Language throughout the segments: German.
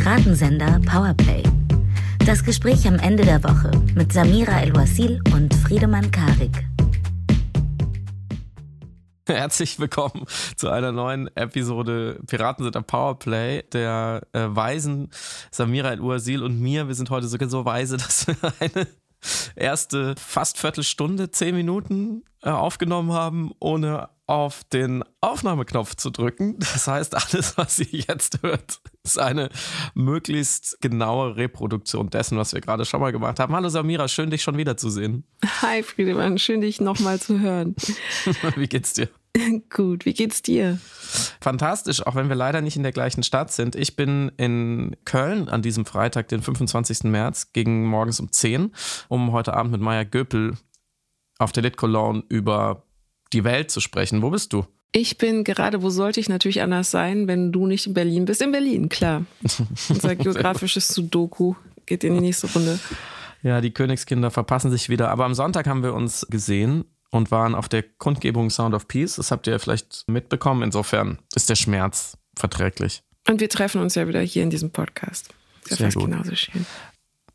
Piratensender Powerplay. Das Gespräch am Ende der Woche mit Samira El-Wasil und Friedemann Karik. Herzlich willkommen zu einer neuen Episode Piratensender Powerplay der äh, weisen Samira El-Wasil und mir. Wir sind heute sogar so weise, dass wir eine erste fast Viertelstunde, zehn Minuten äh, aufgenommen haben, ohne auf den Aufnahmeknopf zu drücken. Das heißt, alles, was ihr jetzt hört, ist eine möglichst genaue Reproduktion dessen, was wir gerade schon mal gemacht haben. Hallo Samira, schön dich schon wieder zu sehen. Hi Friedemann, schön dich nochmal zu hören. wie geht's dir? Gut, wie geht's dir? Fantastisch, auch wenn wir leider nicht in der gleichen Stadt sind. Ich bin in Köln an diesem Freitag, den 25. März, gegen morgens um 10, um heute Abend mit Maya Göpel auf der Lit Cologne über die Welt zu sprechen. Wo bist du? Ich bin gerade, wo sollte ich natürlich anders sein, wenn du nicht in Berlin bist? In Berlin, klar. Unser geografisches Sudoku geht in die nächste Runde. Ja, die Königskinder verpassen sich wieder. Aber am Sonntag haben wir uns gesehen und waren auf der Kundgebung Sound of Peace. Das habt ihr vielleicht mitbekommen. Insofern ist der Schmerz verträglich. Und wir treffen uns ja wieder hier in diesem Podcast. Ist ja fast gut. genauso schön.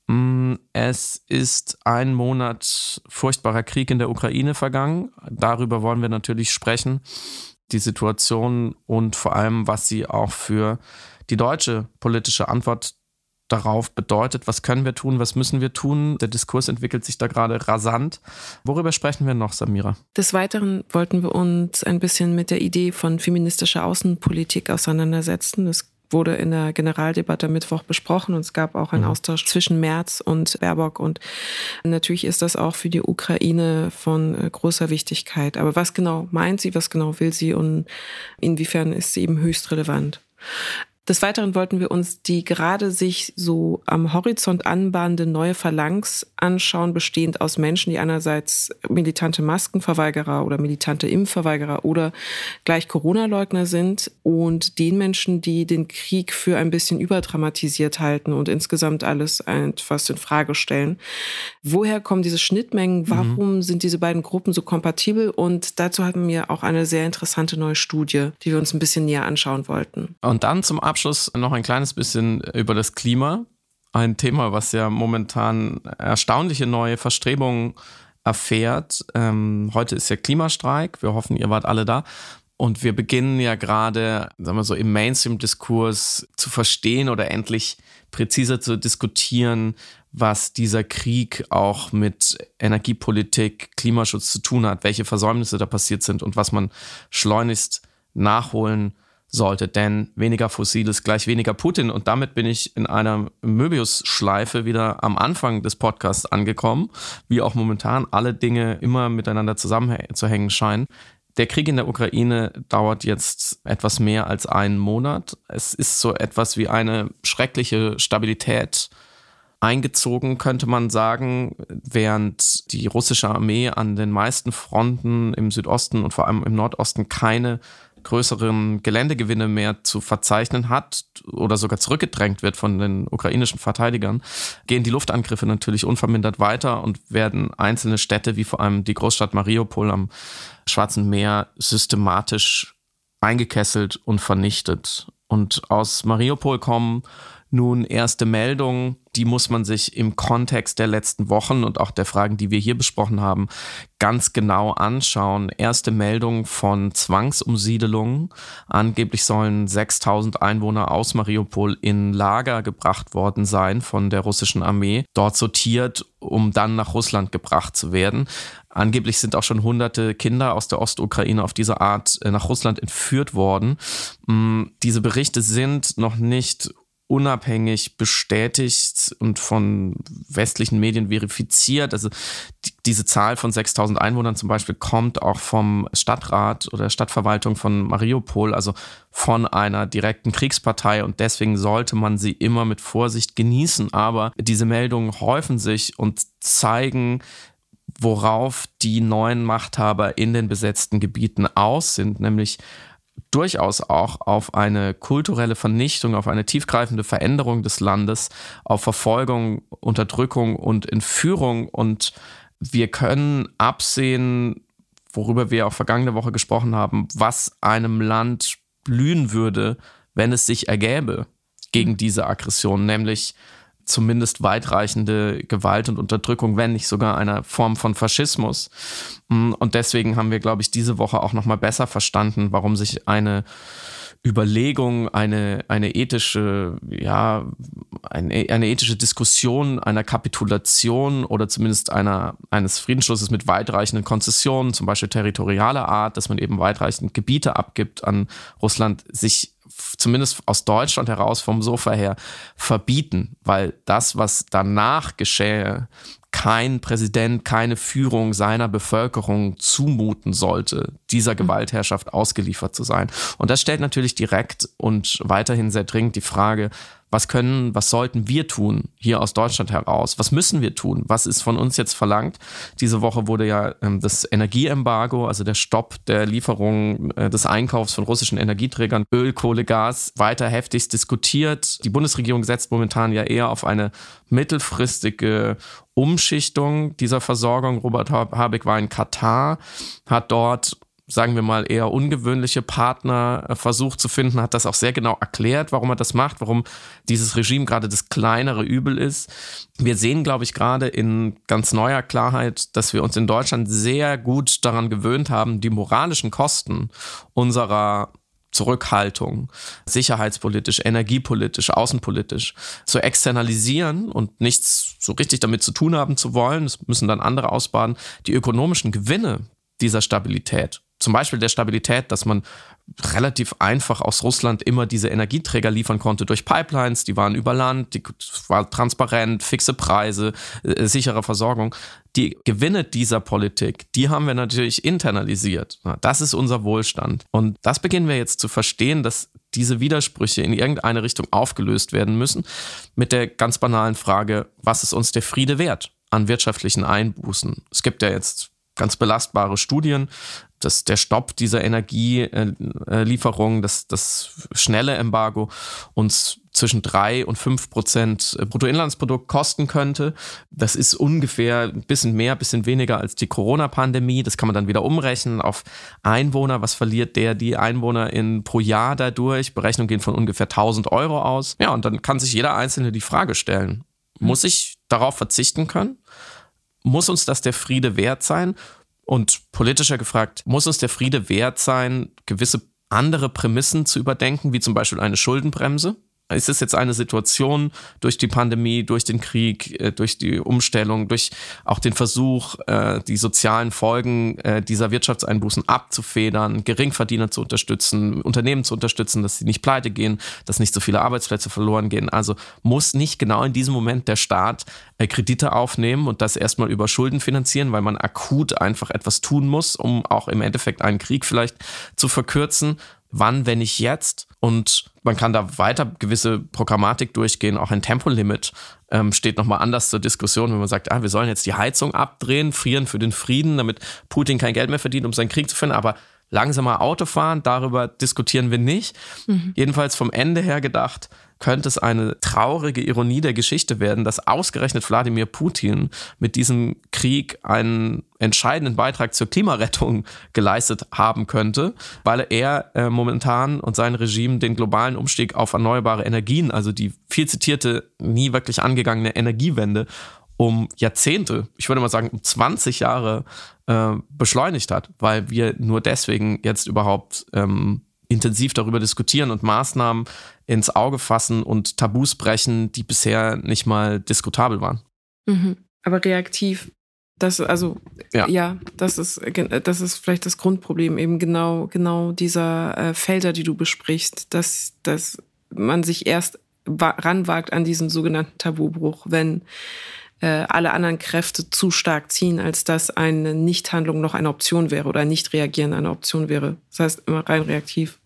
Mm, es ist ein Monat furchtbarer Krieg in der Ukraine vergangen. Darüber wollen wir natürlich sprechen. Die Situation und vor allem, was sie auch für die deutsche politische Antwort darauf bedeutet. Was können wir tun? Was müssen wir tun? Der Diskurs entwickelt sich da gerade rasant. Worüber sprechen wir noch, Samira? Des Weiteren wollten wir uns ein bisschen mit der Idee von feministischer Außenpolitik auseinandersetzen. Es wurde in der Generaldebatte am Mittwoch besprochen und es gab auch einen mhm. Austausch zwischen Merz und Baerbock und natürlich ist das auch für die Ukraine von äh, großer Wichtigkeit. Aber was genau meint sie, was genau will sie und inwiefern ist sie eben höchst relevant? Des Weiteren wollten wir uns die gerade sich so am Horizont anbahnende neue Phalanx anschauen, bestehend aus Menschen, die einerseits militante Maskenverweigerer oder militante Impfverweigerer oder gleich Corona-Leugner sind und den Menschen, die den Krieg für ein bisschen überdramatisiert halten und insgesamt alles etwas in Frage stellen. Woher kommen diese Schnittmengen? Mhm. Warum mhm. sind diese beiden Gruppen so kompatibel? Und dazu hatten wir auch eine sehr interessante neue Studie, die wir uns ein bisschen näher anschauen wollten. Und dann zum Abschluss noch ein kleines bisschen über das Klima. Ein Thema, was ja momentan erstaunliche neue Verstrebungen erfährt. Ähm, heute ist ja Klimastreik. Wir hoffen, ihr wart alle da. Und wir beginnen ja gerade, sagen wir so, im Mainstream-Diskurs zu verstehen oder endlich präziser zu diskutieren, was dieser Krieg auch mit Energiepolitik, Klimaschutz zu tun hat, welche Versäumnisse da passiert sind und was man schleunigst nachholen sollte. Denn weniger Fossiles gleich weniger Putin. Und damit bin ich in einer Möbius-Schleife wieder am Anfang des Podcasts angekommen, wie auch momentan alle Dinge immer miteinander zusammenzuhängen scheinen. Der Krieg in der Ukraine dauert jetzt etwas mehr als einen Monat. Es ist so etwas wie eine schreckliche Stabilität eingezogen, könnte man sagen, während die russische Armee an den meisten Fronten im Südosten und vor allem im Nordosten keine größeren Geländegewinne mehr zu verzeichnen hat oder sogar zurückgedrängt wird von den ukrainischen Verteidigern, gehen die Luftangriffe natürlich unvermindert weiter und werden einzelne Städte wie vor allem die Großstadt Mariupol am Schwarzen Meer systematisch eingekesselt und vernichtet. Und aus Mariupol kommen nun erste Meldungen, die muss man sich im Kontext der letzten Wochen und auch der Fragen, die wir hier besprochen haben, ganz genau anschauen. Erste Meldungen von Zwangsumsiedelungen. Angeblich sollen 6000 Einwohner aus Mariupol in Lager gebracht worden sein von der russischen Armee, dort sortiert, um dann nach Russland gebracht zu werden. Angeblich sind auch schon hunderte Kinder aus der Ostukraine auf diese Art äh, nach Russland entführt worden. Mm, diese Berichte sind noch nicht unabhängig bestätigt und von westlichen Medien verifiziert. Also die, diese Zahl von 6000 Einwohnern zum Beispiel kommt auch vom Stadtrat oder Stadtverwaltung von Mariupol, also von einer direkten Kriegspartei und deswegen sollte man sie immer mit Vorsicht genießen. Aber diese Meldungen häufen sich und zeigen, worauf die neuen Machthaber in den besetzten Gebieten aus sind, nämlich durchaus auch auf eine kulturelle Vernichtung, auf eine tiefgreifende Veränderung des Landes, auf Verfolgung, Unterdrückung und Entführung. Und wir können absehen, worüber wir auch vergangene Woche gesprochen haben, was einem Land blühen würde, wenn es sich ergäbe. gegen mhm. diese Aggression, nämlich zumindest weitreichende Gewalt und Unterdrückung, wenn nicht sogar einer Form von Faschismus. Mm, und deswegen haben wir, glaube ich, diese Woche auch noch mal besser verstanden, warum sich eine Überlegung, eine, eine ethische, ja, eine, eine ethische Diskussion einer Kapitulation oder zumindest einer, eines Friedensschlusses mit weitreichenden Konzessionen, zum Beispiel territorialer Art, dass man eben weitreichend Gebiete abgibt an Russland, sich zumindest aus Deutschland heraus vom Sofa her verbieten, weil das, was danach geschähe, kein Präsident, keine Führung seiner Bevölkerung zumuten sollte, dieser Gewaltherrschaft ausgeliefert zu sein. Und das stellt natürlich direkt und weiterhin sehr dringend die Frage, was können, was sollten wir tun hier aus Deutschland heraus? Was müssen wir tun? Was ist von uns jetzt verlangt? Diese Woche wurde ja ähm, das Energieembargo, also der Stopp der Lieferung äh, des Einkaufs von russischen Energieträgern, Öl, Kohle, Gas, weiter heftigst diskutiert. Die Bundesregierung setzt momentan ja eher auf eine mittelfristige Umschichtung dieser Versorgung. Robert Habeck war in Katar, hat dort sagen wir mal, eher ungewöhnliche Partner äh, versucht zu finden, hat das auch sehr genau erklärt, warum er das macht, warum dieses Regime gerade das kleinere Übel ist. Wir sehen, glaube ich, gerade in ganz neuer Klarheit, dass wir uns in Deutschland sehr gut daran gewöhnt haben, die moralischen Kosten unserer Zurückhaltung, sicherheitspolitisch, energiepolitisch, außenpolitisch zu externalisieren und nichts so richtig damit zu tun haben zu wollen. Das müssen dann andere ausbaden. Die ökonomischen Gewinne dieser Stabilität zum Beispiel der Stabilität, dass man relativ einfach aus Russland immer diese Energieträger liefern konnte durch Pipelines, die waren über Land, die war transparent, fixe Preise, äh, sichere Versorgung. Die Gewinne dieser Politik, die haben wir natürlich internalisiert. Das ist unser Wohlstand. Und das beginnen wir jetzt zu verstehen, dass diese Widersprüche in irgendeine Richtung aufgelöst werden müssen mit der ganz banalen Frage, was ist uns der Friede wert an wirtschaftlichen Einbußen? Es gibt ja jetzt ganz belastbare Studien, dass der Stopp dieser Energielieferung, das, das schnelle Embargo uns zwischen drei und fünf Prozent Bruttoinlandsprodukt kosten könnte. Das ist ungefähr ein bisschen mehr, ein bisschen weniger als die Corona-Pandemie. Das kann man dann wieder umrechnen auf Einwohner. Was verliert der, die Einwohner in, pro Jahr dadurch? Berechnungen gehen von ungefähr 1000 Euro aus. Ja, und dann kann sich jeder Einzelne die Frage stellen, muss ich darauf verzichten können? Muss uns das der Friede wert sein? Und politischer gefragt, muss uns der Friede wert sein, gewisse andere Prämissen zu überdenken, wie zum Beispiel eine Schuldenbremse? Ist es jetzt eine Situation durch die Pandemie, durch den Krieg, äh, durch die Umstellung, durch auch den Versuch, äh, die sozialen Folgen äh, dieser Wirtschaftseinbußen abzufedern, Geringverdiener zu unterstützen, Unternehmen zu unterstützen, dass sie nicht pleite gehen, dass nicht so viele Arbeitsplätze verloren gehen? Also muss nicht genau in diesem Moment der Staat Kredite aufnehmen und das erstmal über Schulden finanzieren, weil man akut einfach etwas tun muss, um auch im Endeffekt einen Krieg vielleicht zu verkürzen wann, wenn nicht jetzt? Und man kann da weiter gewisse Programmatik durchgehen. Auch ein Tempolimit ähm, steht nochmal anders zur Diskussion, wenn man sagt, ah, wir sollen jetzt die Heizung abdrehen, frieren für den Frieden, damit Putin kein Geld mehr verdient, um seinen Krieg zu führen. Aber langsamer Auto fahren, darüber diskutieren wir nicht. Mhm. Jedenfalls vom Ende her gedacht, könnte es eine traurige Ironie der Geschichte werden, dass ausgerechnet Wladimir Putin mit diesem Krieg einen entscheidenden Beitrag zur Klimarettung geleistet haben könnte, weil er äh, momentan und sein Regime den globalen Umstieg auf erneuerbare Energien, also die viel zitierte, nie wirklich angegangene Energiewende, um Jahrzehnte, ich würde mal sagen um 20 Jahre äh, beschleunigt hat, weil wir nur deswegen jetzt überhaupt ähm, intensiv darüber diskutieren und Maßnahmen ins Auge fassen und Tabus brechen, die bisher nicht mal diskutabel waren. Mhm. Aber reaktiv. Das, also, ja. ja, das ist, das ist vielleicht das Grundproblem, eben genau, genau dieser äh, Felder, die du besprichst, dass, dass man sich erst ranwagt an diesen sogenannten Tabubruch, wenn alle anderen Kräfte zu stark ziehen, als dass eine Nichthandlung noch eine Option wäre oder ein Nicht-Reagieren eine Option wäre. Das heißt, immer rein reaktiv.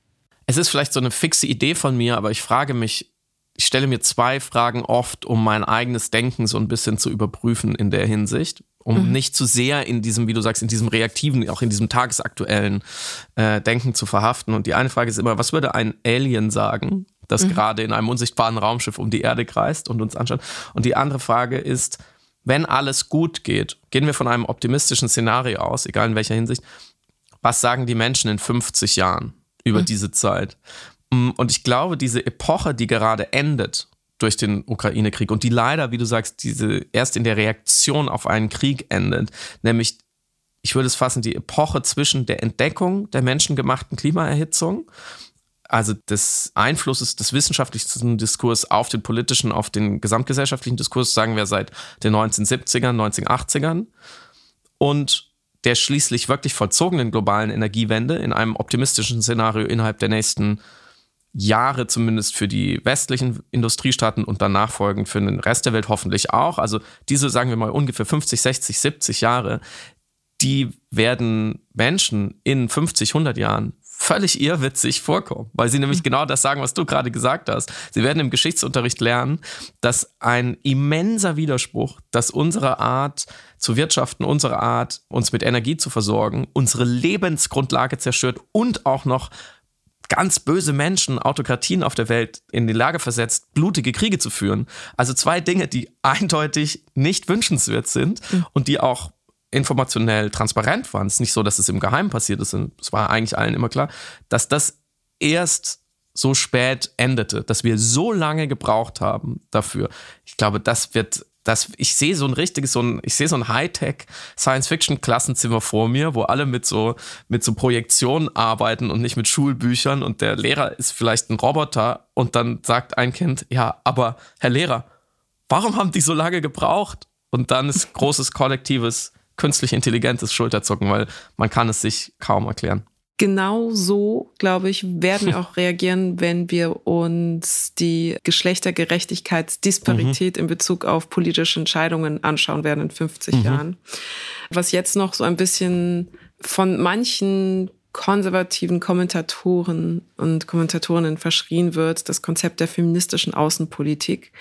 Es ist vielleicht so eine fixe Idee von mir, aber ich frage mich, ich stelle mir zwei Fragen oft, um mein eigenes Denken so ein bisschen zu überprüfen in der Hinsicht, um mhm. nicht zu sehr in diesem, wie du sagst, in diesem reaktiven, auch in diesem tagesaktuellen äh, Denken zu verhaften. Und die eine Frage ist immer, was würde ein Alien sagen, das mhm. gerade in einem unsichtbaren Raumschiff um die Erde kreist und uns anschaut? Und die andere Frage ist, wenn alles gut geht, gehen wir von einem optimistischen Szenario aus, egal in welcher Hinsicht, was sagen die Menschen in 50 Jahren? über mhm. diese Zeit. Mm, und ich glaube, diese Epoche, die gerade endet durch den Ukraine-Krieg und die leider, wie du sagst, diese erst in der Reaktion auf einen Krieg endet, nämlich ich würde es fassen, die Epoche zwischen der Entdeckung der menschengemachten Klimaerhitzung, also des Einflusses des wissenschaftlichen Diskurs auf den politischen, auf den gesamtgesellschaftlichen Diskurs, sagen wir seit den 1970ern, 1980ern, und der schließlich wirklich vollzogenen globalen Energiewende in einem optimistischen Szenario innerhalb der nächsten Jahre zumindest für die westlichen Industriestaaten und danach folgend für den Rest der Welt hoffentlich auch. Also diese, sagen wir mal, ungefähr 50, 60, 70 Jahre, die werden Menschen in 50, 100 Jahren völlig irrwitzig vorkommen, weil sie nämlich genau das sagen, was du gerade gesagt hast. Sie werden im Geschichtsunterricht lernen, dass ein immenser Widerspruch, dass unsere Art zu wirtschaften, unsere Art, uns mit Energie zu versorgen, unsere Lebensgrundlage zerstört und auch noch ganz böse Menschen, Autokratien auf der Welt in die Lage versetzt, blutige Kriege zu führen. Also zwei Dinge, die eindeutig nicht wünschenswert sind mhm. und die auch informationell transparent waren. Es ist nicht so, dass es im Geheimen passiert ist. Es war eigentlich allen immer klar, dass das erst so spät endete, dass wir so lange gebraucht haben dafür. Ich glaube, das wird das, ich sehe so ein richtiges, so ein, ich sehe so ein Hightech Science-Fiction-Klassenzimmer vor mir, wo alle mit so, mit so Projektionen arbeiten und nicht mit Schulbüchern und der Lehrer ist vielleicht ein Roboter und dann sagt ein Kind, ja, aber Herr Lehrer, warum haben die so lange gebraucht? Und dann ist großes kollektives künstlich intelligentes Schulterzucken, weil man kann es sich kaum erklären genau so, glaube ich, werden wir auch reagieren, wenn wir uns die Geschlechtergerechtigkeitsdisparität mhm. in Bezug auf politische Entscheidungen anschauen werden in 50 mhm. Jahren. Was jetzt noch so ein bisschen von manchen konservativen Kommentatoren und Kommentatorinnen verschrien wird, das Konzept der feministischen Außenpolitik,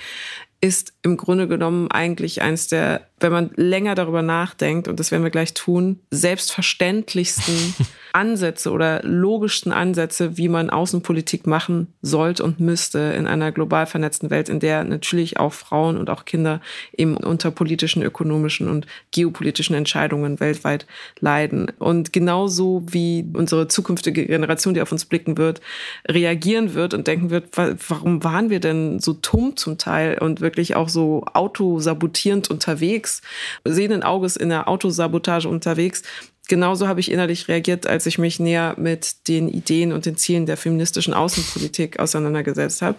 ist im Grunde genommen eigentlich eins der, wenn man länger darüber nachdenkt, und das werden wir gleich tun, selbstverständlichsten Ansätze oder logischsten Ansätze, wie man Außenpolitik machen sollte und müsste in einer global vernetzten Welt, in der natürlich auch Frauen und auch Kinder eben unter politischen, ökonomischen und geopolitischen Entscheidungen weltweit leiden. Und genauso wie unsere zukünftige Generation, die auf uns blicken wird, reagieren wird und denken wird, warum waren wir denn so tumm zum Teil und wirklich auch so autosabotierend unterwegs, sehenden Auges in der Autosabotage unterwegs, genauso habe ich innerlich reagiert, als ich mich näher mit den Ideen und den Zielen der feministischen Außenpolitik auseinandergesetzt habe.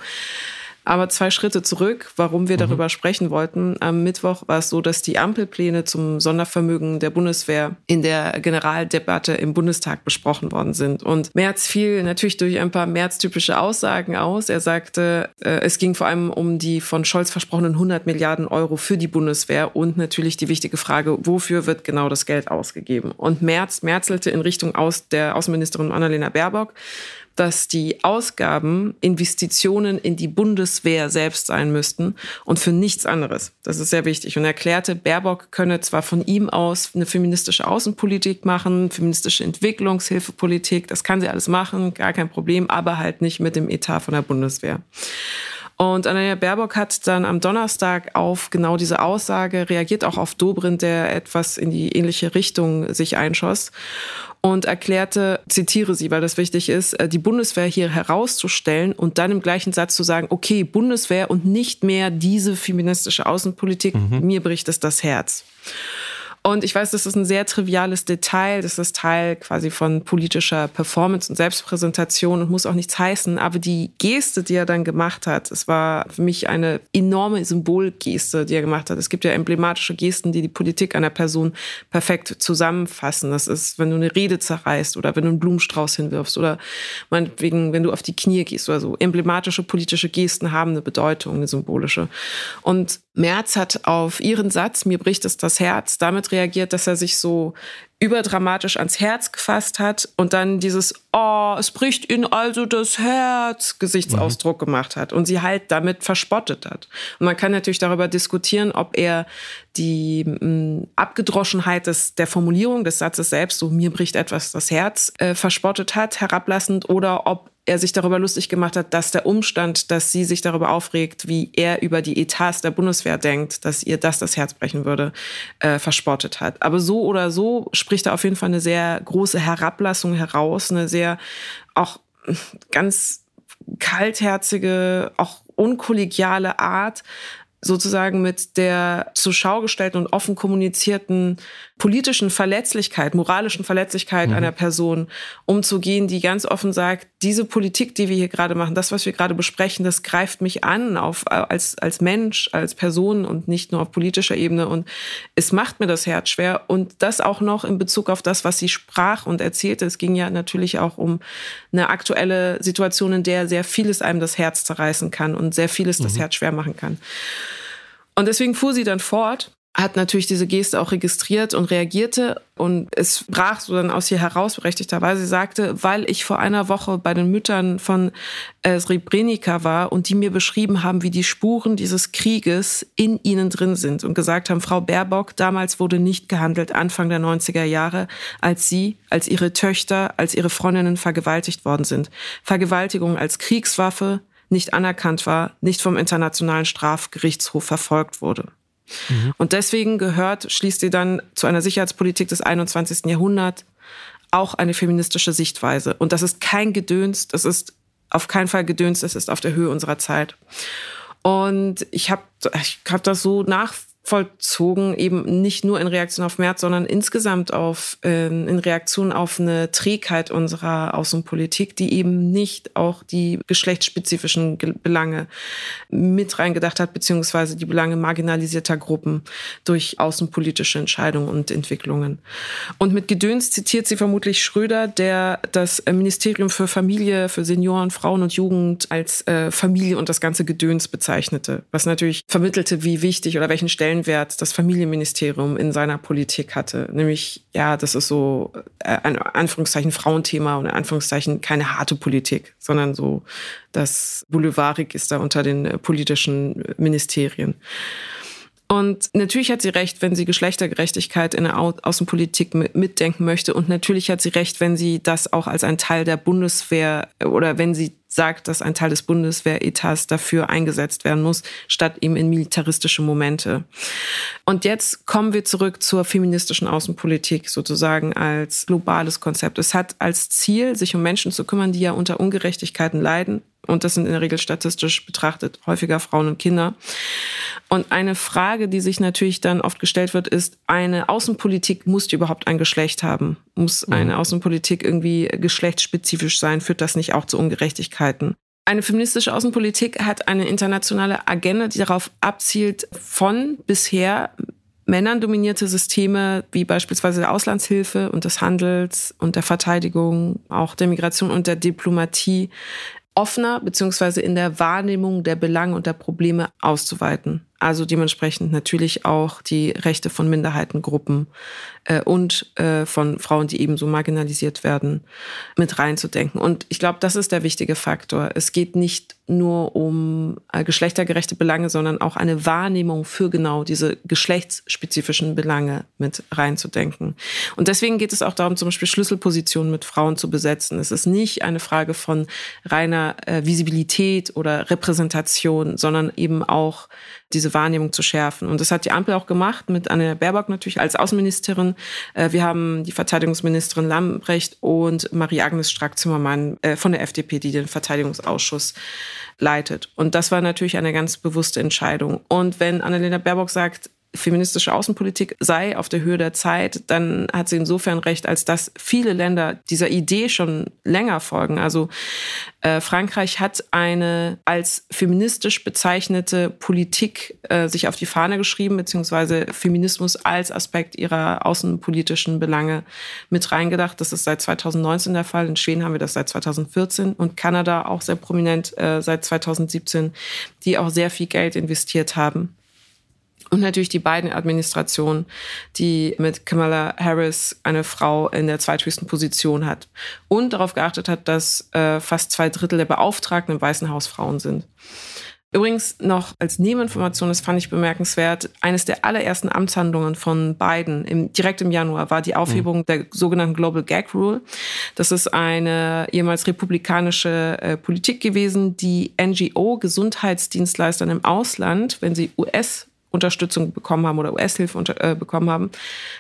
Aber zwei Schritte zurück, warum wir mhm. darüber sprechen wollten. Am Mittwoch war es so, dass die Ampelpläne zum Sondervermögen der Bundeswehr in der Generaldebatte im Bundestag besprochen worden sind. Und Merz fiel natürlich durch ein paar Merz-typische Aussagen aus. Er sagte, äh, es ging vor allem um die von Scholz versprochenen 100 Milliarden Euro für die Bundeswehr und natürlich die wichtige Frage, wofür wird genau das Geld ausgegeben? Und Merz merzelte in Richtung aus der Außenministerin Annalena Baerbock dass die Ausgaben Investitionen in die Bundeswehr selbst sein müssten und für nichts anderes. Das ist sehr wichtig. Und er erklärte, Baerbock könne zwar von ihm aus eine feministische Außenpolitik machen, feministische Entwicklungshilfepolitik, das kann sie alles machen, gar kein Problem, aber halt nicht mit dem Etat von der Bundeswehr. Und Annalena Baerbock hat dann am Donnerstag auf genau diese Aussage reagiert, auch auf Dobrindt, der etwas in die ähnliche Richtung sich einschoss und erklärte, zitiere sie, weil das wichtig ist, äh, die Bundeswehr hier herauszustellen und dann im gleichen Satz zu sagen, okay, Bundeswehr und nicht mehr diese feministische Außenpolitik, mhm. mir bricht es das Herz. Und ich weiß, das ist ein sehr triviales Detail. Das ist Teil quasi von politischer Performance und Selbstpräsentation und muss auch nichts heißen. Aber die Geste, die er dann gemacht hat, es war für mich eine enorme Symbolgeste, die er gemacht hat. Es gibt ja emblematische Gesten, die die Politik einer Person perfekt zusammenfassen. Das ist, wenn du eine Rede zerreißt oder wenn du einen Blumenstrauß hinwirfst oder meinetwegen, wenn du auf die Knie gehst oder so. Emblematische politische Gesten haben eine Bedeutung, eine symbolische. Und Merz hat auf ihren Satz, mir bricht es das Herz, damit reagiert, dass er sich so überdramatisch ans Herz gefasst hat und dann dieses Oh, es bricht Ihnen also das Herz Gesichtsausdruck mhm. gemacht hat und sie halt damit verspottet hat. Und man kann natürlich darüber diskutieren, ob er die mh, mm, Abgedroschenheit des, der Formulierung des Satzes selbst, so mir bricht etwas das Herz, äh, verspottet hat, herablassend, oder ob er sich darüber lustig gemacht hat, dass der Umstand, dass sie sich darüber aufregt, wie er über die Etats der Bundeswehr denkt, dass ihr das das Herz brechen würde, äh, verspottet hat. Aber so oder so spricht er auf jeden Fall eine sehr große Herablassung heraus, eine sehr auch ganz kaltherzige, auch unkollegiale Art, sozusagen mit der zur Schau gestellten und offen kommunizierten politischen Verletzlichkeit, moralischen Verletzlichkeit mhm. einer Person umzugehen, die ganz offen sagt, diese Politik, die wir hier gerade machen, das, was wir gerade besprechen, das greift mich an auf, als, als Mensch, als Person und nicht nur auf politischer Ebene und es macht mir das Herz schwer und das auch noch in Bezug auf das, was sie sprach und erzählte. Es ging ja natürlich auch um eine aktuelle Situation, in der sehr vieles einem das Herz zerreißen kann und sehr vieles mhm. das Herz schwer machen kann. Und deswegen fuhr sie dann fort, hat natürlich diese Geste auch registriert und reagierte. Und es brach so dann aus ihr heraus, berechtigterweise. Sagte, weil ich vor einer Woche bei den Müttern von äh, Srebrenica war und die mir beschrieben haben, wie die Spuren dieses Krieges in ihnen drin sind und gesagt haben, Frau Baerbock, damals wurde nicht gehandelt, Anfang der 90er Jahre, als sie, als ihre Töchter, als ihre Freundinnen vergewaltigt worden sind. Vergewaltigung als Kriegswaffe, nicht anerkannt war, nicht vom Internationalen Strafgerichtshof verfolgt wurde. Mhm. Und deswegen gehört, schließt sie dann zu einer Sicherheitspolitik des 21. Jahrhunderts auch eine feministische Sichtweise. Und das ist kein Gedöns, das ist auf keinen Fall Gedöns, das ist auf der Höhe unserer Zeit. Und ich habe ich hab das so nach vollzogen, eben nicht nur in Reaktion auf März, sondern insgesamt auf, äh, in Reaktion auf eine Trägheit unserer Außenpolitik, die eben nicht auch die geschlechtsspezifischen Belange mit reingedacht hat, beziehungsweise die Belange marginalisierter Gruppen durch außenpolitische Entscheidungen und Entwicklungen. Und mit Gedöns zitiert sie vermutlich Schröder, der das Ministerium für Familie, für Senioren, Frauen und Jugend als äh, Familie und das ganze Gedöns bezeichnete, was natürlich vermittelte, wie wichtig oder welchen Stellen Stellenwert das Familienministerium in seiner Politik hatte. Nämlich, ja, das ist so äh, ein Anführungszeichen Frauenthema und in Anführungszeichen keine harte Politik, sondern so das Boulevardig ist da unter den äh, politischen Ministerien. Und natürlich hat sie recht, wenn sie Geschlechtergerechtigkeit in der Au Außenpolitik mitdenken möchte. Und natürlich hat sie recht, wenn sie das auch als ein Teil der Bundeswehr oder wenn sie sagt, dass ein Teil des Bundeswehretats dafür eingesetzt werden muss, statt eben in militaristische Momente. Und jetzt kommen wir zurück zur feministischen Außenpolitik sozusagen als globales Konzept. Es hat als Ziel, sich um Menschen zu kümmern, die ja unter Ungerechtigkeiten leiden. Und das sind in der Regel statistisch betrachtet häufiger Frauen und Kinder. Und eine Frage, die sich natürlich dann oft gestellt wird, ist, eine Außenpolitik muss die überhaupt ein Geschlecht haben? Muss mhm. eine Außenpolitik irgendwie geschlechtsspezifisch sein? Führt das nicht auch zu Ungerechtigkeiten? Eine feministische Außenpolitik hat eine internationale Agenda, die darauf abzielt, von bisher Männern dominierte Systeme wie beispielsweise der Auslandshilfe und des Handels und der Verteidigung, auch der Migration und der Diplomatie offener beziehungsweise in der Wahrnehmung der Belange und der Probleme auszuweiten. Also dementsprechend natürlich auch die Rechte von Minderheitengruppen äh, und äh, von Frauen, die ebenso marginalisiert werden, mit reinzudenken. Und ich glaube, das ist der wichtige Faktor. Es geht nicht nur um äh, geschlechtergerechte Belange, sondern auch eine Wahrnehmung für genau diese geschlechtsspezifischen Belange mit reinzudenken. Und deswegen geht es auch darum, zum Beispiel Schlüsselpositionen mit Frauen zu besetzen. Es ist nicht eine Frage von reiner äh, Visibilität oder Repräsentation, sondern eben auch diese Wahrnehmung zu schärfen. Und das hat die Ampel auch gemacht mit Anne Baerbock natürlich als Außenministerin. Äh, wir haben die Verteidigungsministerin Lambrecht und Marie-Agnes Strack-Zimmermann äh, von der FDP, die den Verteidigungsausschuss leitet. Und das war natürlich eine ganz bewusste Entscheidung. Und wenn Annalena Baerbock sagt, feministische Außenpolitik sei auf der Höhe der Zeit, dann hat sie insofern recht, als dass viele Länder dieser Idee schon länger folgen. Also äh, Frankreich hat eine als feministisch bezeichnete Politik äh, sich auf die Fahne geschrieben, beziehungsweise Feminismus als Aspekt ihrer außenpolitischen Belange mit reingedacht. Das ist seit 2019 der Fall. In Schweden haben wir das seit 2014 und Kanada auch sehr prominent äh, seit 2017, die auch sehr viel Geld investiert haben und natürlich die beiden Administrationen, die mit Kamala Harris eine Frau in der zweithöchsten Position hat und darauf geachtet hat, dass äh, fast zwei Drittel der Beauftragten im Weißen Haus Frauen sind. Übrigens noch als Nebeninformation, das fand ich bemerkenswert, eines der allerersten Amtshandlungen von Biden im, direkt im Januar war die Aufhebung mhm. der sogenannten Global Gag Rule. Das ist eine ehemals republikanische äh, Politik gewesen, die NGO Gesundheitsdienstleistern im Ausland, wenn sie US Unterstützung bekommen haben oder US-Hilfe äh, bekommen haben,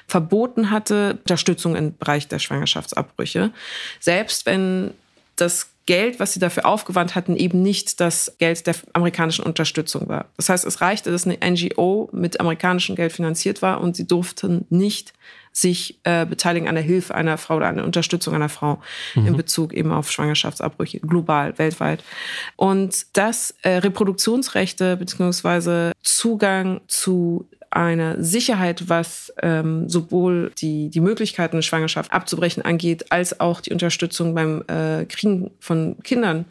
verboten hatte, Unterstützung im Bereich der Schwangerschaftsabbrüche. Selbst wenn das Geld, was sie dafür aufgewandt hatten, eben nicht das Geld der amerikanischen Unterstützung war. Das heißt, es reichte, dass eine NGO mit amerikanischem Geld finanziert war und sie durften nicht sich äh, beteiligen an der Hilfe einer Frau oder an der Unterstützung einer Frau mhm. in Bezug eben auf Schwangerschaftsabbrüche, global, weltweit. Und dass äh, Reproduktionsrechte beziehungsweise Zugang zu eine Sicherheit, was ähm, sowohl die, die Möglichkeiten, eine Schwangerschaft abzubrechen angeht, als auch die Unterstützung beim äh, Kriegen von Kindern,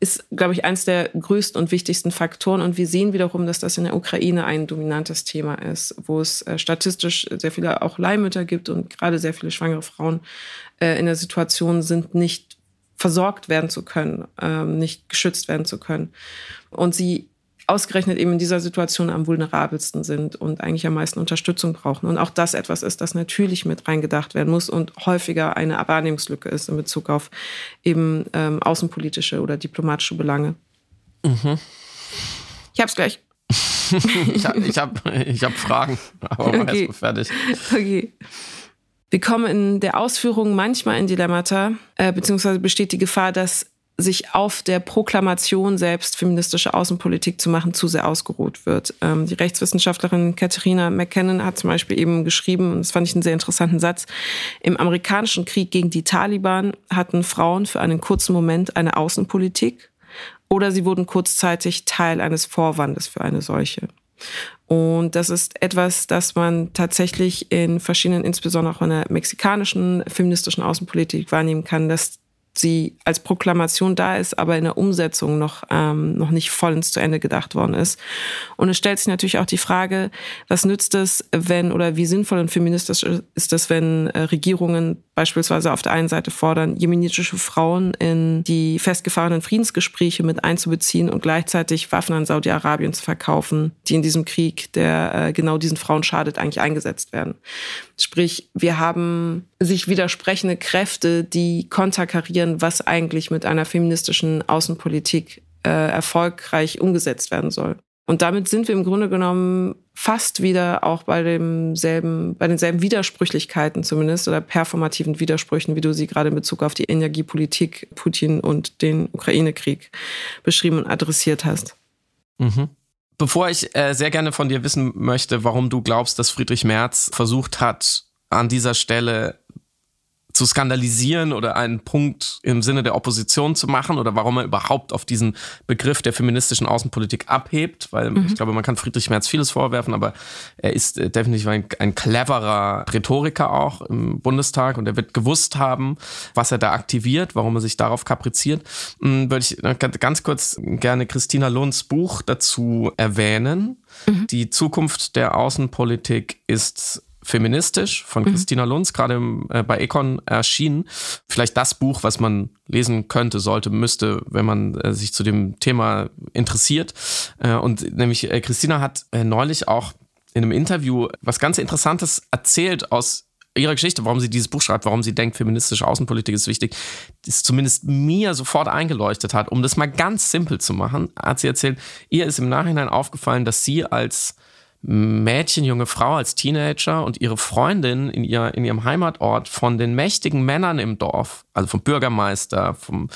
ist, glaube ich, eines der größten und wichtigsten Faktoren. Und wir sehen wiederum, dass das in der Ukraine ein dominantes Thema ist, wo es äh, statistisch sehr viele auch Leihmütter gibt und gerade sehr viele schwangere Frauen äh, in der Situation sind, nicht versorgt werden zu können, ähm, nicht geschützt werden zu können. Und sie ausgerechnet eben in dieser Situation am vulnerabelsten sind und eigentlich am meisten Unterstützung brauchen. Und auch das etwas ist, das natürlich mit reingedacht werden muss und häufiger eine Wahrnehmungslücke ist in Bezug auf eben ähm, außenpolitische oder diplomatische Belange. Mhm. Ich hab's gleich. ich habe ich hab, ich hab Fragen, aber okay. erst fertig. Okay. Wir kommen in der Ausführung manchmal in Dilemmata, äh, beziehungsweise besteht die Gefahr, dass sich auf der Proklamation selbst feministische Außenpolitik zu machen zu sehr ausgeruht wird. Ähm, die Rechtswissenschaftlerin Katharina McKinnon hat zum Beispiel eben geschrieben, und das fand ich einen sehr interessanten Satz, im amerikanischen Krieg gegen die Taliban hatten Frauen für einen kurzen Moment eine Außenpolitik oder sie wurden kurzzeitig Teil eines Vorwandes für eine solche. Und das ist etwas, das man tatsächlich in verschiedenen, insbesondere auch in der mexikanischen feministischen Außenpolitik wahrnehmen kann, dass sie als Proklamation da ist, aber in der Umsetzung noch, ähm, noch nicht vollends zu Ende gedacht worden ist. Und es stellt sich natürlich auch die Frage, was nützt es, wenn oder wie sinnvoll und feministisch ist es, wenn äh, Regierungen beispielsweise auf der einen Seite fordern, jemenitische Frauen in die festgefahrenen Friedensgespräche mit einzubeziehen und gleichzeitig Waffen an Saudi-Arabien zu verkaufen, die in diesem Krieg, der äh, genau diesen Frauen schadet, eigentlich eingesetzt werden. Sprich, wir haben sich widersprechende Kräfte, die konterkarieren, was eigentlich mit einer feministischen Außenpolitik äh, erfolgreich umgesetzt werden soll. Und damit sind wir im Grunde genommen fast wieder auch bei demselben, bei denselben Widersprüchlichkeiten zumindest oder performativen Widersprüchen, wie du sie gerade in Bezug auf die Energiepolitik Putin und den Ukraine-Krieg beschrieben und adressiert hast. Mhm. Bevor ich äh, sehr gerne von dir wissen möchte, warum du glaubst, dass Friedrich Merz versucht hat, an dieser Stelle zu skandalisieren oder einen Punkt im Sinne der Opposition zu machen oder warum er überhaupt auf diesen Begriff der feministischen Außenpolitik abhebt, weil mhm. ich glaube, man kann Friedrich Merz vieles vorwerfen, aber er ist äh, definitiv ein, ein, cleverer Rhetoriker auch im Bundestag und er wird gewusst haben, was er da aktiviert, warum er sich darauf kapriziert. Hm, würde ich ganz kurz gerne Christina Lohns Buch dazu erwähnen. Mhm. Die Zukunft der Außenpolitik ist feministisch von mhm. Christina Lunz, gerade äh, bei Econ erschienen. Vielleicht das Buch, was man lesen könnte, sollte, müsste, wenn man äh, sich zu dem Thema interessiert. Äh, und nämlich äh, Christina hat äh, neulich auch in einem Interview was ganz Interessantes erzählt aus ihrer Geschichte, warum sie dieses Buch schreibt, warum sie denkt, feministische Außenpolitik ist wichtig, das zumindest mir sofort eingeleuchtet hat. Um das mal ganz simpel zu machen, hat sie erzählt, ihr ist im Nachhinein aufgefallen, dass sie als Mädchen, junge Frau als Teenager und ihre Freundin in, ihr, in ihrem Heimatort von den mächtigen Männern im Dorf, also vom Bürgermeister, vom,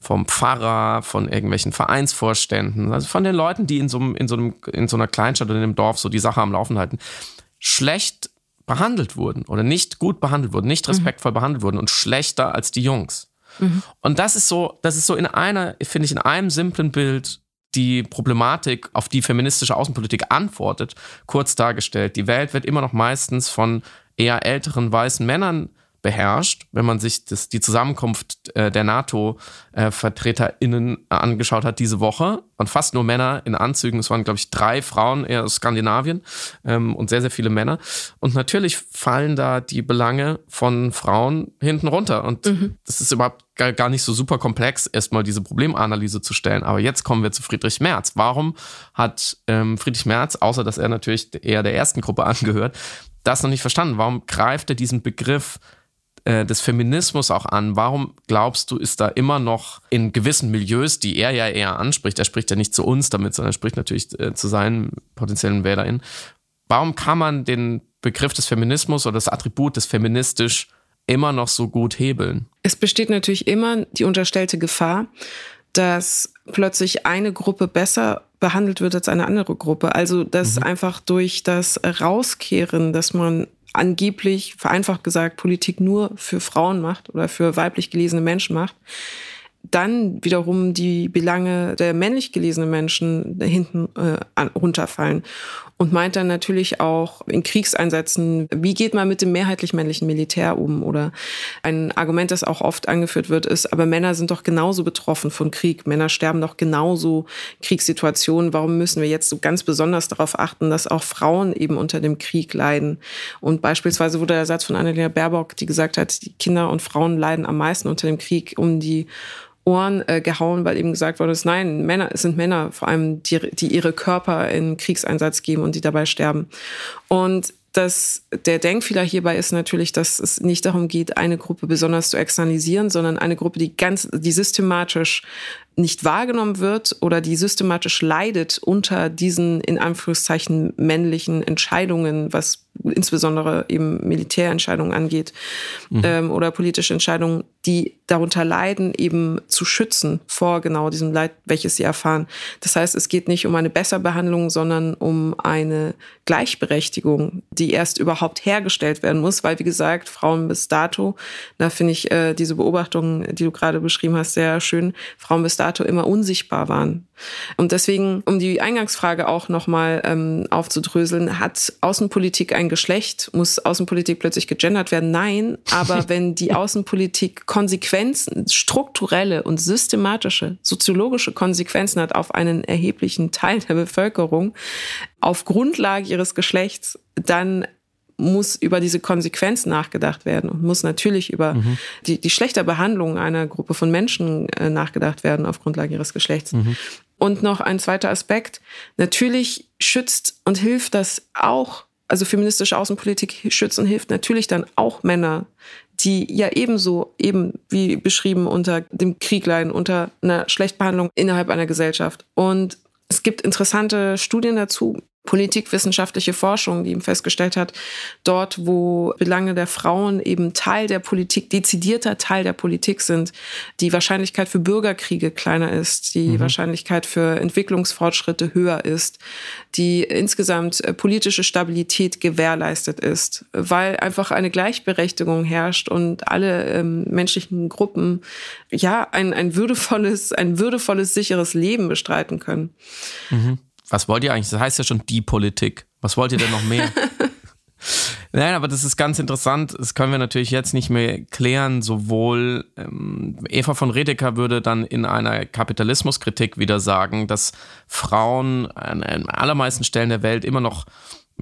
vom Pfarrer, von irgendwelchen Vereinsvorständen, also von den Leuten, die in so, in, so einem, in so einer Kleinstadt oder in einem Dorf so die Sache am Laufen halten, schlecht behandelt wurden oder nicht gut behandelt wurden, nicht respektvoll mhm. behandelt wurden und schlechter als die Jungs. Mhm. Und das ist so, das ist so in einer, finde ich, in einem simplen Bild die Problematik, auf die feministische Außenpolitik antwortet, kurz dargestellt. Die Welt wird immer noch meistens von eher älteren weißen Männern beherrscht, wenn man sich das, die Zusammenkunft äh, der NATO-VertreterInnen äh, angeschaut hat diese Woche und fast nur Männer in Anzügen. Es waren, glaube ich, drei Frauen eher aus Skandinavien ähm, und sehr, sehr viele Männer. Und natürlich fallen da die Belange von Frauen hinten runter. Und mhm. das ist überhaupt gar, gar nicht so super komplex, erstmal diese Problemanalyse zu stellen. Aber jetzt kommen wir zu Friedrich Merz. Warum hat ähm, Friedrich Merz, außer dass er natürlich eher der ersten Gruppe angehört, das noch nicht verstanden? Warum greift er diesen Begriff äh, des Feminismus auch an. Warum glaubst du, ist da immer noch in gewissen Milieus, die er ja eher anspricht, er spricht ja nicht zu uns damit, sondern er spricht natürlich äh, zu seinen potenziellen WählerInnen. Warum kann man den Begriff des Feminismus oder das Attribut des feministisch immer noch so gut hebeln? Es besteht natürlich immer die unterstellte Gefahr, dass plötzlich eine Gruppe besser behandelt wird als eine andere Gruppe. Also dass mhm. einfach durch das Rauskehren, dass man angeblich, vereinfacht gesagt, Politik nur für Frauen macht oder für weiblich gelesene Menschen macht, dann wiederum die Belange der männlich gelesenen Menschen hinten äh, runterfallen. Und meint dann natürlich auch in Kriegseinsätzen, wie geht man mit dem mehrheitlich männlichen Militär um? Oder ein Argument, das auch oft angeführt wird, ist, aber Männer sind doch genauso betroffen von Krieg. Männer sterben doch genauso Kriegssituationen. Warum müssen wir jetzt so ganz besonders darauf achten, dass auch Frauen eben unter dem Krieg leiden? Und beispielsweise wurde der Satz von Annalena Baerbock, die gesagt hat, die Kinder und Frauen leiden am meisten unter dem Krieg, um die Ohren äh, gehauen, weil eben gesagt worden ist, nein, Männer, es sind Männer vor allem, die, die ihre Körper in Kriegseinsatz geben und die dabei sterben. Und das, der Denkfehler hierbei ist natürlich, dass es nicht darum geht, eine Gruppe besonders zu externalisieren, sondern eine Gruppe, die ganz, die systematisch nicht wahrgenommen wird oder die systematisch leidet unter diesen in Anführungszeichen männlichen Entscheidungen, was insbesondere eben Militärentscheidungen angeht mhm. ähm, oder politische Entscheidungen, die darunter leiden, eben zu schützen vor genau diesem Leid, welches sie erfahren. Das heißt, es geht nicht um eine Besserbehandlung, sondern um eine Gleichberechtigung, die erst überhaupt hergestellt werden muss, weil wie gesagt, Frauen bis dato, da finde ich äh, diese Beobachtung, die du gerade beschrieben hast, sehr schön, Frauen bis dato immer unsichtbar waren. Und deswegen, um die Eingangsfrage auch nochmal ähm, aufzudröseln, hat Außenpolitik ein Geschlecht? Muss Außenpolitik plötzlich gegendert werden? Nein, aber wenn die Außenpolitik Konsequenzen, strukturelle und systematische, soziologische Konsequenzen hat auf einen erheblichen Teil der Bevölkerung, auf Grundlage ihres Geschlechts, dann muss über diese Konsequenz nachgedacht werden und muss natürlich über mhm. die, die schlechte Behandlung einer Gruppe von Menschen äh, nachgedacht werden auf Grundlage ihres Geschlechts. Mhm. Und noch ein zweiter Aspekt. Natürlich schützt und hilft das auch, also feministische Außenpolitik schützt und hilft natürlich dann auch Männer, die ja ebenso, eben wie beschrieben, unter dem Krieg leiden, unter einer Schlechtbehandlung innerhalb einer Gesellschaft. Und es gibt interessante Studien dazu, politikwissenschaftliche Forschung, die eben festgestellt hat, dort, wo Belange der Frauen eben Teil der Politik, dezidierter Teil der Politik sind, die Wahrscheinlichkeit für Bürgerkriege kleiner ist, die mhm. Wahrscheinlichkeit für Entwicklungsfortschritte höher ist, die insgesamt äh, politische Stabilität gewährleistet ist, weil einfach eine Gleichberechtigung herrscht und alle ähm, menschlichen Gruppen ja ein, ein würdevolles, ein würdevolles, sicheres Leben bestreiten können. Mhm was wollt ihr eigentlich? Das heißt ja schon die Politik. Was wollt ihr denn noch mehr? Nein, aber das ist ganz interessant. Das können wir natürlich jetzt nicht mehr klären. Sowohl ähm, Eva von Redeker würde dann in einer Kapitalismuskritik wieder sagen, dass Frauen an, an allermeisten Stellen der Welt immer noch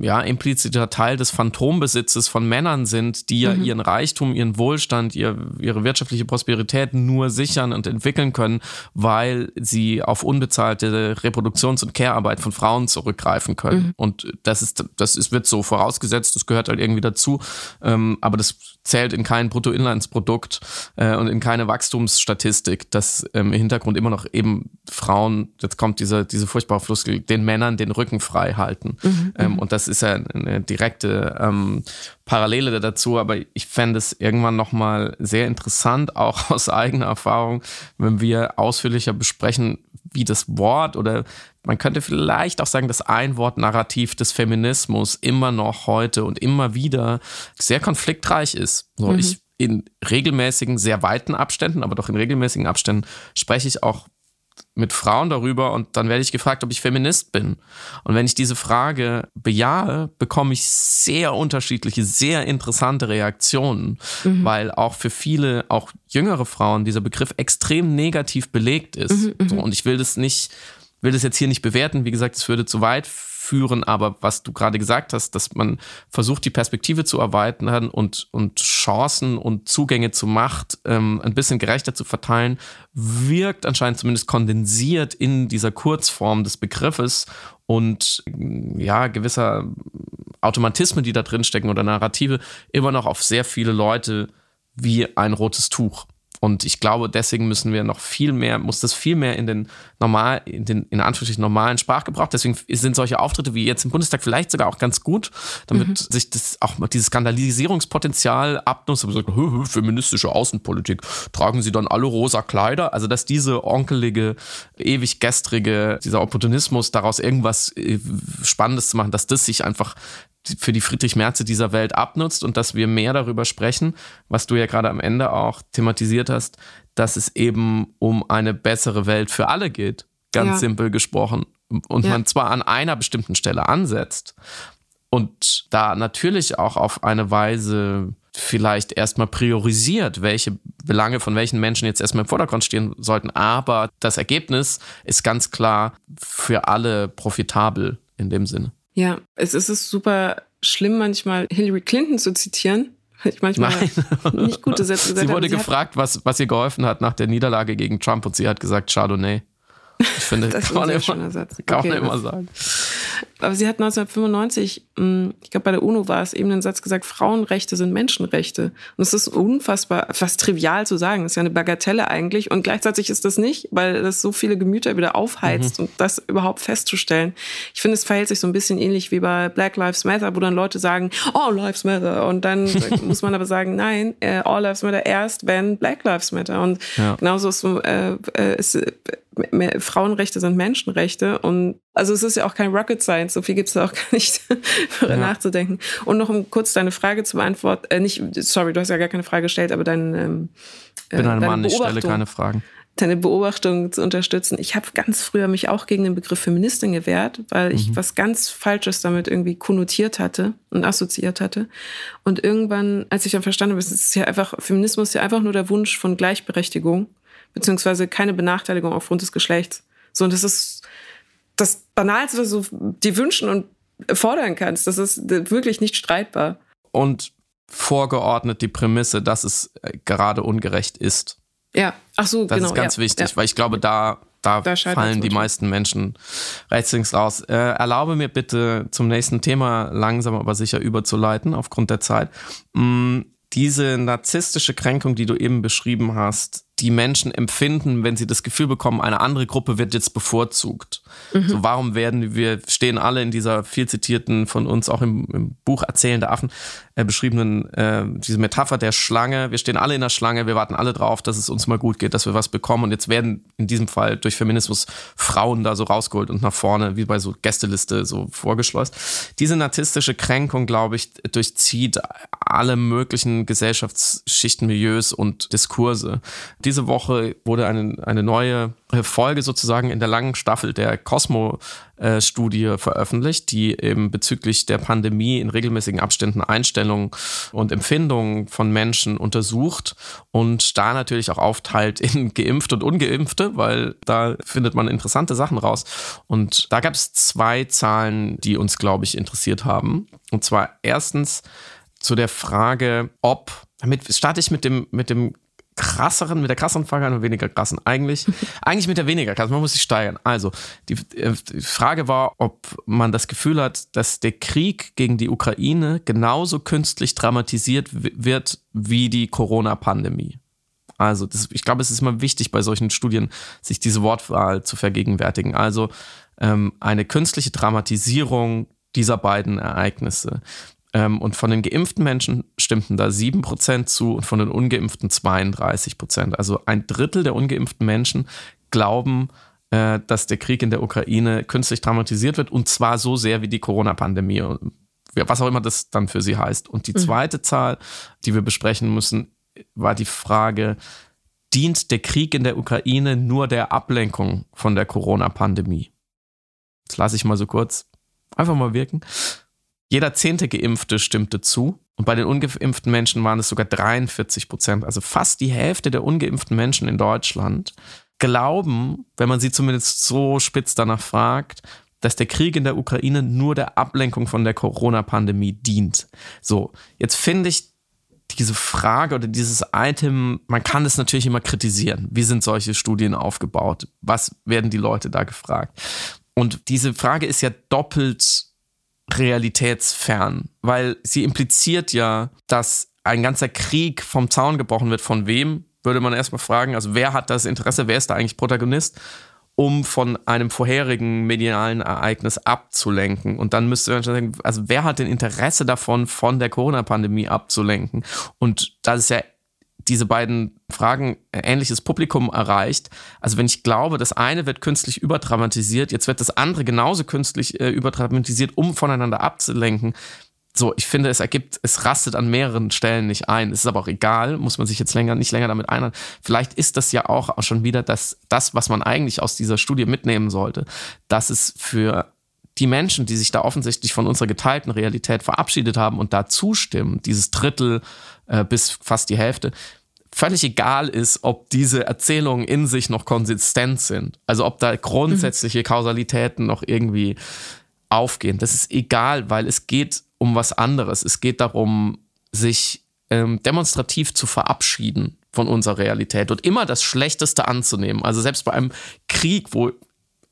ja, impliziter Teil des Phantombesitzes von Männern sind, die ja mhm. ihren Reichtum, ihren Wohlstand, ihr, ihre wirtschaftliche Prosperität nur sichern und entwickeln können, weil sie auf unbezahlte Reproduktions- und Care-Arbeit von Frauen zurückgreifen können. Mhm. Und das ist, das ist, wird so vorausgesetzt, das gehört halt irgendwie dazu. Ähm, aber das zählt in kein Bruttoinlandsprodukt äh, und in keine Wachstumsstatistik, dass ähm, im Hintergrund immer noch eben Frauen, jetzt kommt diese, diese furchtbare Floskel, den Männern den Rücken frei halten. Mhm. Ähm, und das ist ja eine direkte ähm, Parallele dazu, aber ich fände es irgendwann nochmal sehr interessant, auch aus eigener Erfahrung, wenn wir ausführlicher besprechen, wie das Wort oder man könnte vielleicht auch sagen, das Einwort-Narrativ des Feminismus immer noch heute und immer wieder sehr konfliktreich ist. So, mhm. ich in regelmäßigen, sehr weiten Abständen, aber doch in regelmäßigen Abständen spreche ich auch mit Frauen darüber und dann werde ich gefragt, ob ich Feminist bin. Und wenn ich diese Frage bejahe, bekomme ich sehr unterschiedliche, sehr interessante Reaktionen, mhm. weil auch für viele, auch jüngere Frauen, dieser Begriff extrem negativ belegt ist. Mhm, mhm. so, und ich will das nicht, will das jetzt hier nicht bewerten. Wie gesagt, es würde zu weit führen, aber was du gerade gesagt hast, dass man versucht, die Perspektive zu erweitern und, und Chancen und Zugänge zu Macht ähm, ein bisschen gerechter zu verteilen, wirkt anscheinend zumindest kondensiert in dieser Kurzform des Begriffes und ja, gewisser Automatismen, die da drin stecken oder Narrative, immer noch auf sehr viele Leute wie ein rotes Tuch. Und ich glaube, deswegen müssen wir noch viel mehr, muss das viel mehr in den normal, in den in Anführungsstrichen normalen Sprachgebrauch. Deswegen sind solche Auftritte wie jetzt im Bundestag vielleicht sogar auch ganz gut, damit mhm. sich das auch dieses Skandalisierungspotenzial abnutzt. Aber sagt, feministische Außenpolitik, tragen sie dann alle rosa Kleider? Also, dass diese onkelige, ewig gestrige, dieser Opportunismus daraus irgendwas äh, Spannendes zu machen, dass das sich einfach für die Friedrich Merze dieser Welt abnutzt und dass wir mehr darüber sprechen, was du ja gerade am Ende auch thematisiert hast, dass es eben um eine bessere Welt für alle geht, ganz ja. simpel gesprochen. Und ja. man zwar an einer bestimmten Stelle ansetzt und da natürlich auch auf eine Weise vielleicht erstmal priorisiert, welche Belange von welchen Menschen jetzt erstmal im Vordergrund stehen sollten, aber das Ergebnis ist ganz klar für alle profitabel in dem Sinne. Ja, es ist super schlimm, manchmal Hillary Clinton zu zitieren. Ich manchmal Nein. nicht gute Sätze gesagt Sie wurde sie gefragt, was, was ihr geholfen hat nach der Niederlage gegen Trump und sie hat gesagt Chardonnay. Ich finde, das kann man, immer, Satz. kann okay, man immer sagen. Aber sie hat 1995, hm, ich glaube bei der UNO war es eben den Satz gesagt, Frauenrechte sind Menschenrechte. Und es ist unfassbar, fast trivial zu sagen. Es ist ja eine Bagatelle eigentlich. Und gleichzeitig ist das nicht, weil das so viele Gemüter wieder aufheizt mhm. und das überhaupt festzustellen. Ich finde, es verhält sich so ein bisschen ähnlich wie bei Black Lives Matter, wo dann Leute sagen, All Lives Matter. Und dann muss man aber sagen, nein, äh, All Lives Matter erst, wenn Black Lives Matter. Und ja. genauso ist, äh, äh ist Frauenrechte sind Menschenrechte und also es ist ja auch kein Rocket Science, so viel gibt es da auch gar nicht darüber ja. nachzudenken. Und noch um kurz deine Frage zu beantworten, äh, nicht, sorry, du hast ja gar keine Frage gestellt, aber dein ähm, äh, bin ein Mann, ich stelle keine Fragen. Deine Beobachtung zu unterstützen. Ich habe ganz früher mich auch gegen den Begriff Feministin gewehrt, weil ich mhm. was ganz Falsches damit irgendwie konnotiert hatte und assoziiert hatte. Und irgendwann, als ich dann verstanden habe, es ist ja einfach, Feminismus ist ja einfach nur der Wunsch von Gleichberechtigung beziehungsweise keine Benachteiligung aufgrund des Geschlechts. So, und das ist das Banalste, was du dir wünschen und fordern kannst. Das ist wirklich nicht streitbar. Und vorgeordnet die Prämisse, dass es äh, gerade ungerecht ist. Ja, ach so, das genau. Das ist ganz ja, wichtig, ja. weil ich glaube, da, da, da fallen die meisten Menschen rechts links raus. Äh, erlaube mir bitte zum nächsten Thema langsam aber sicher überzuleiten, aufgrund der Zeit. Mm, diese narzisstische Kränkung, die du eben beschrieben hast, die Menschen empfinden, wenn sie das Gefühl bekommen, eine andere Gruppe wird jetzt bevorzugt. Mhm. So, warum werden wir, stehen alle in dieser viel zitierten, von uns auch im, im Buch Erzählende Affen äh, beschriebenen, äh, diese Metapher der Schlange. Wir stehen alle in der Schlange, wir warten alle drauf, dass es uns mal gut geht, dass wir was bekommen. Und jetzt werden in diesem Fall durch Feminismus Frauen da so rausgeholt und nach vorne, wie bei so Gästeliste, so vorgeschleust. Diese narzisstische Kränkung, glaube ich, durchzieht alle möglichen Gesellschaftsschichten, Milieus und Diskurse. Diese Woche wurde eine, eine neue Folge sozusagen in der langen Staffel der Cosmo-Studie veröffentlicht, die eben bezüglich der Pandemie in regelmäßigen Abständen Einstellungen und Empfindungen von Menschen untersucht und da natürlich auch aufteilt in Geimpfte und Ungeimpfte, weil da findet man interessante Sachen raus. Und da gab es zwei Zahlen, die uns, glaube ich, interessiert haben. Und zwar erstens zu der Frage, ob damit starte ich mit dem, mit dem krasseren, mit der krasseren Frage an und weniger krassen. Eigentlich, eigentlich mit der weniger krassen. Man muss sich steigern. Also, die, äh, die, Frage war, ob man das Gefühl hat, dass der Krieg gegen die Ukraine genauso künstlich dramatisiert wird wie die Corona-Pandemie. Also, das, ich glaube, es ist immer wichtig bei solchen Studien, sich diese Wortwahl zu vergegenwärtigen. Also, ähm, eine künstliche Dramatisierung dieser beiden Ereignisse. Ähm, und von den geimpften Menschen stimmten da 7% zu und von den ungeimpften 32%. Also ein Drittel der ungeimpften Menschen glauben, äh, dass der Krieg in der Ukraine künstlich dramatisiert wird und zwar so sehr wie die Corona-Pandemie. Was auch immer das dann für sie heißt. Und die mhm. zweite mhm. Zahl, die wir besprechen müssen, war die Frage, dient der Krieg in der Ukraine nur der Ablenkung von der Corona-Pandemie? Das lasse ich mal so kurz einfach mal wirken. Jeder zehnte Geimpfte stimmte zu. Und bei den ungeimpften Menschen waren es sogar 43 Prozent. Also fast die Hälfte der ungeimpften Menschen in Deutschland glauben, wenn man sie zumindest so spitz danach fragt, dass der Krieg in der Ukraine nur der Ablenkung von der Corona-Pandemie dient. So, jetzt finde ich diese Frage oder dieses Item, man kann es natürlich immer kritisieren. Wie sind solche Studien aufgebaut? Was werden die Leute da gefragt? Und diese Frage ist ja doppelt realitätsfern, weil sie impliziert ja, dass ein ganzer Krieg vom Zaun gebrochen wird. Von wem? würde man erstmal fragen, also wer hat das Interesse, wer ist da eigentlich Protagonist? um von einem vorherigen medialen Ereignis abzulenken. Und dann müsste man schon sagen, also wer hat denn Interesse davon, von der Corona-Pandemie abzulenken? Und das ist ja diese beiden Fragen ähnliches Publikum erreicht. Also wenn ich glaube, das eine wird künstlich überdramatisiert, jetzt wird das andere genauso künstlich äh, überdramatisiert, um voneinander abzulenken. So, ich finde, es ergibt, es rastet an mehreren Stellen nicht ein. Es ist aber auch egal, muss man sich jetzt länger, nicht länger damit einhalten. Vielleicht ist das ja auch schon wieder das, das, was man eigentlich aus dieser Studie mitnehmen sollte, dass es für die Menschen, die sich da offensichtlich von unserer geteilten Realität verabschiedet haben und da zustimmen, dieses Drittel äh, bis fast die Hälfte, völlig egal ist, ob diese Erzählungen in sich noch konsistent sind. Also ob da grundsätzliche mhm. Kausalitäten noch irgendwie aufgehen. Das ist egal, weil es geht um was anderes. Es geht darum, sich ähm, demonstrativ zu verabschieden von unserer Realität und immer das Schlechteste anzunehmen. Also selbst bei einem Krieg, wo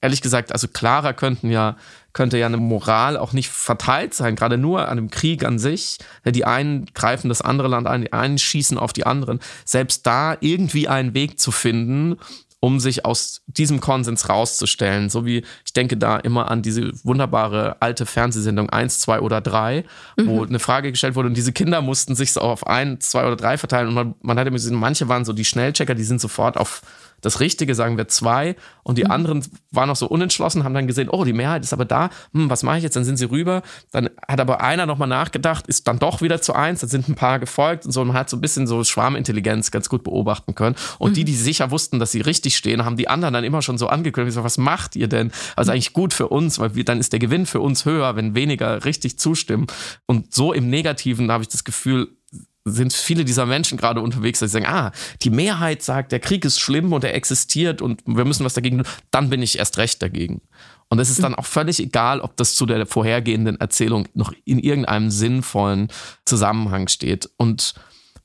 ehrlich gesagt, also klarer könnten ja, könnte ja eine Moral auch nicht verteilt sein, gerade nur an dem Krieg an sich. Die einen greifen das andere Land an, die einen schießen auf die anderen. Selbst da irgendwie einen Weg zu finden, um sich aus diesem Konsens rauszustellen. So wie ich denke da immer an diese wunderbare alte Fernsehsendung 1, 2 oder 3, mhm. wo eine Frage gestellt wurde und diese Kinder mussten sich so auf 1, 2 oder 3 verteilen und man, man hat immer gesehen, manche waren so die Schnellchecker, die sind sofort auf das Richtige, sagen wir zwei, und die mhm. anderen waren noch so unentschlossen, haben dann gesehen, oh, die Mehrheit ist aber da, hm, was mache ich jetzt? Dann sind sie rüber. Dann hat aber einer nochmal nachgedacht, ist dann doch wieder zu eins, dann sind ein paar gefolgt und so. Und man hat so ein bisschen so Schwarmintelligenz ganz gut beobachten können. Und mhm. die, die sicher wussten, dass sie richtig stehen, haben die anderen dann immer schon so angekündigt, so, was macht ihr denn? Also eigentlich gut für uns, weil wir, dann ist der Gewinn für uns höher, wenn weniger richtig zustimmen. Und so im Negativen habe ich das Gefühl, sind viele dieser Menschen gerade unterwegs, dass sie sagen, ah, die Mehrheit sagt, der Krieg ist schlimm und er existiert und wir müssen was dagegen tun, dann bin ich erst recht dagegen. Und es ist dann auch völlig egal, ob das zu der vorhergehenden Erzählung noch in irgendeinem sinnvollen Zusammenhang steht. Und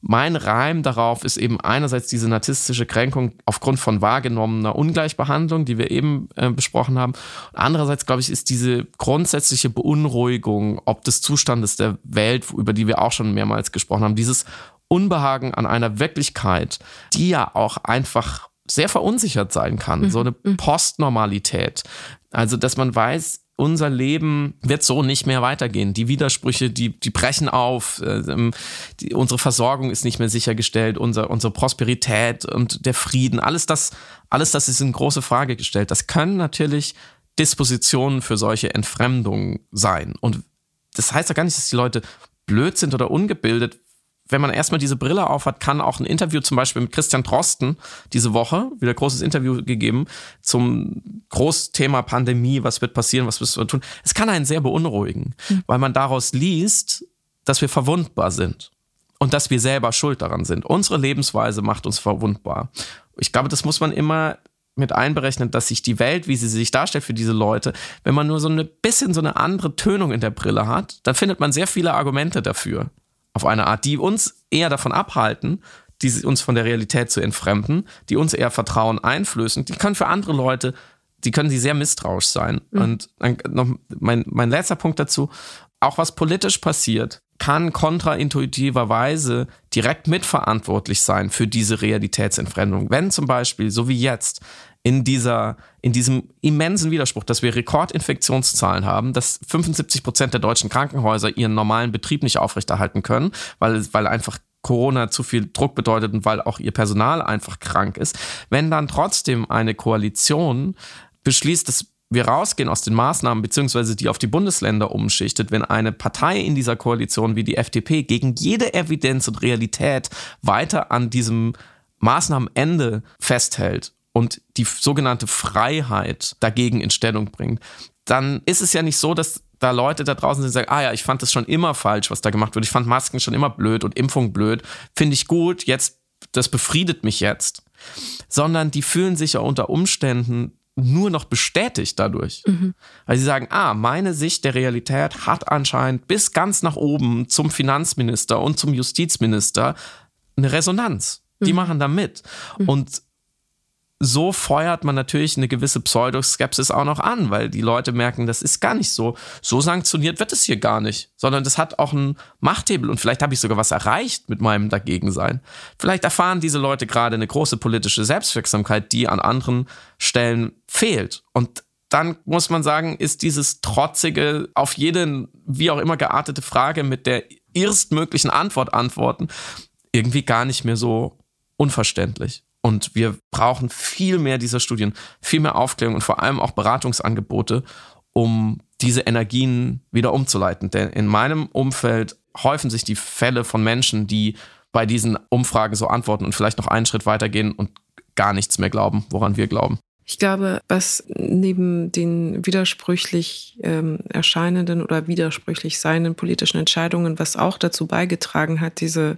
mein Reim darauf ist eben einerseits diese narzisstische Kränkung aufgrund von wahrgenommener Ungleichbehandlung, die wir eben äh, besprochen haben. Andererseits, glaube ich, ist diese grundsätzliche Beunruhigung ob des Zustandes der Welt, über die wir auch schon mehrmals gesprochen haben, dieses Unbehagen an einer Wirklichkeit, die ja auch einfach sehr verunsichert sein kann, mhm. so eine mhm. Postnormalität. Also, dass man weiß, unser Leben wird so nicht mehr weitergehen. Die Widersprüche, die, die brechen auf, äh, die, unsere Versorgung ist nicht mehr sichergestellt, unser, unsere Prosperität und der Frieden, alles das, alles das ist in große Frage gestellt. Das können natürlich Dispositionen für solche Entfremdungen sein. Und das heißt ja gar nicht, dass die Leute blöd sind oder ungebildet, wenn man erstmal diese Brille aufhat, kann auch ein Interview zum Beispiel mit Christian Drosten diese Woche, wieder großes Interview gegeben zum Großthema Pandemie, was wird passieren, was müssen wir tun. Es kann einen sehr beunruhigen, mhm. weil man daraus liest, dass wir verwundbar sind und dass wir selber schuld daran sind. Unsere Lebensweise macht uns verwundbar. Ich glaube, das muss man immer mit einberechnen, dass sich die Welt, wie sie sich darstellt für diese Leute, wenn man nur so ein bisschen so eine andere Tönung in der Brille hat, dann findet man sehr viele Argumente dafür auf eine Art, die uns eher davon abhalten, die uns von der Realität zu entfremden, die uns eher Vertrauen einflößen. Die können für andere Leute, die können sie sehr misstrauisch sein. Mhm. Und dann noch mein, mein letzter Punkt dazu, auch was politisch passiert, kann kontraintuitiverweise direkt mitverantwortlich sein für diese Realitätsentfremdung. Wenn zum Beispiel, so wie jetzt, in dieser, in diesem immensen Widerspruch, dass wir Rekordinfektionszahlen haben, dass 75 Prozent der deutschen Krankenhäuser ihren normalen Betrieb nicht aufrechterhalten können, weil, weil einfach Corona zu viel Druck bedeutet und weil auch ihr Personal einfach krank ist. Wenn dann trotzdem eine Koalition beschließt, dass wir rausgehen aus den Maßnahmen, beziehungsweise die auf die Bundesländer umschichtet, wenn eine Partei in dieser Koalition wie die FDP gegen jede Evidenz und Realität weiter an diesem Maßnahmenende festhält und die sogenannte Freiheit dagegen in Stellung bringt, dann ist es ja nicht so, dass da Leute da draußen sind, die sagen, ah ja, ich fand das schon immer falsch, was da gemacht wird. Ich fand Masken schon immer blöd und Impfung blöd. Finde ich gut, jetzt, das befriedet mich jetzt. Sondern die fühlen sich ja unter Umständen nur noch bestätigt dadurch. Mhm. Weil sie sagen, ah, meine Sicht der Realität hat anscheinend bis ganz nach oben zum Finanzminister und zum Justizminister eine Resonanz. Die mhm. machen da mit. Mhm. Und so feuert man natürlich eine gewisse Pseudoskepsis auch noch an, weil die Leute merken, das ist gar nicht so. So sanktioniert wird es hier gar nicht, sondern das hat auch einen Machthebel und vielleicht habe ich sogar was erreicht mit meinem Dagegensein. Vielleicht erfahren diese Leute gerade eine große politische Selbstwirksamkeit, die an anderen Stellen fehlt. Und dann muss man sagen, ist dieses trotzige, auf jede wie auch immer geartete Frage mit der erstmöglichen Antwort antworten, irgendwie gar nicht mehr so unverständlich. Und wir brauchen viel mehr dieser Studien, viel mehr Aufklärung und vor allem auch Beratungsangebote, um diese Energien wieder umzuleiten. Denn in meinem Umfeld häufen sich die Fälle von Menschen, die bei diesen Umfragen so antworten und vielleicht noch einen Schritt weitergehen und gar nichts mehr glauben, woran wir glauben. Ich glaube, was neben den widersprüchlich ähm, erscheinenden oder widersprüchlich seienden politischen Entscheidungen, was auch dazu beigetragen hat, diese,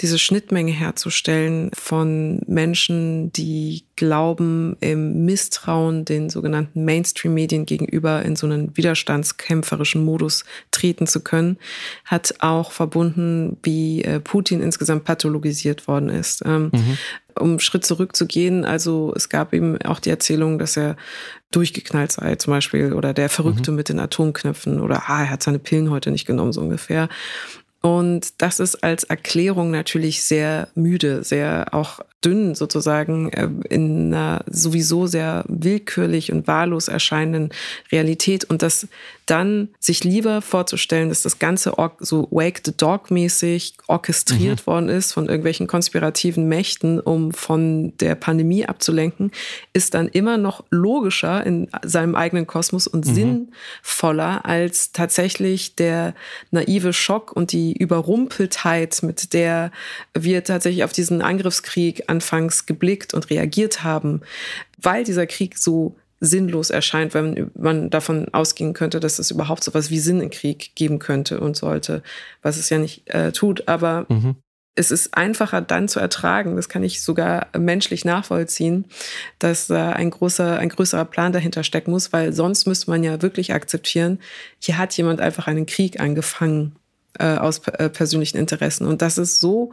diese Schnittmenge herzustellen von Menschen, die glauben, im Misstrauen den sogenannten Mainstream-Medien gegenüber in so einen widerstandskämpferischen Modus treten zu können, hat auch verbunden, wie äh, Putin insgesamt pathologisiert worden ist. Ähm, mhm um einen Schritt zurückzugehen, also es gab eben auch die Erzählung, dass er durchgeknallt sei zum Beispiel oder der Verrückte mhm. mit den Atomknöpfen oder ah, er hat seine Pillen heute nicht genommen, so ungefähr. Und das ist als Erklärung natürlich sehr müde, sehr auch dünn sozusagen äh, in einer sowieso sehr willkürlich und wahllos erscheinenden Realität und das dann sich lieber vorzustellen, dass das Ganze so Wake the Dog mäßig orchestriert mhm. worden ist von irgendwelchen konspirativen Mächten, um von der Pandemie abzulenken, ist dann immer noch logischer in seinem eigenen Kosmos und mhm. sinnvoller als tatsächlich der naive Schock und die Überrumpeltheit, mit der wir tatsächlich auf diesen Angriffskrieg anfangs geblickt und reagiert haben, weil dieser Krieg so sinnlos erscheint, wenn man davon ausgehen könnte, dass es überhaupt so etwas wie Sinn im Krieg geben könnte und sollte, was es ja nicht äh, tut. Aber mhm. es ist einfacher dann zu ertragen, das kann ich sogar menschlich nachvollziehen, dass da ein großer, ein größerer Plan dahinter stecken muss, weil sonst müsste man ja wirklich akzeptieren, hier hat jemand einfach einen Krieg angefangen äh, aus äh, persönlichen Interessen. Und das ist so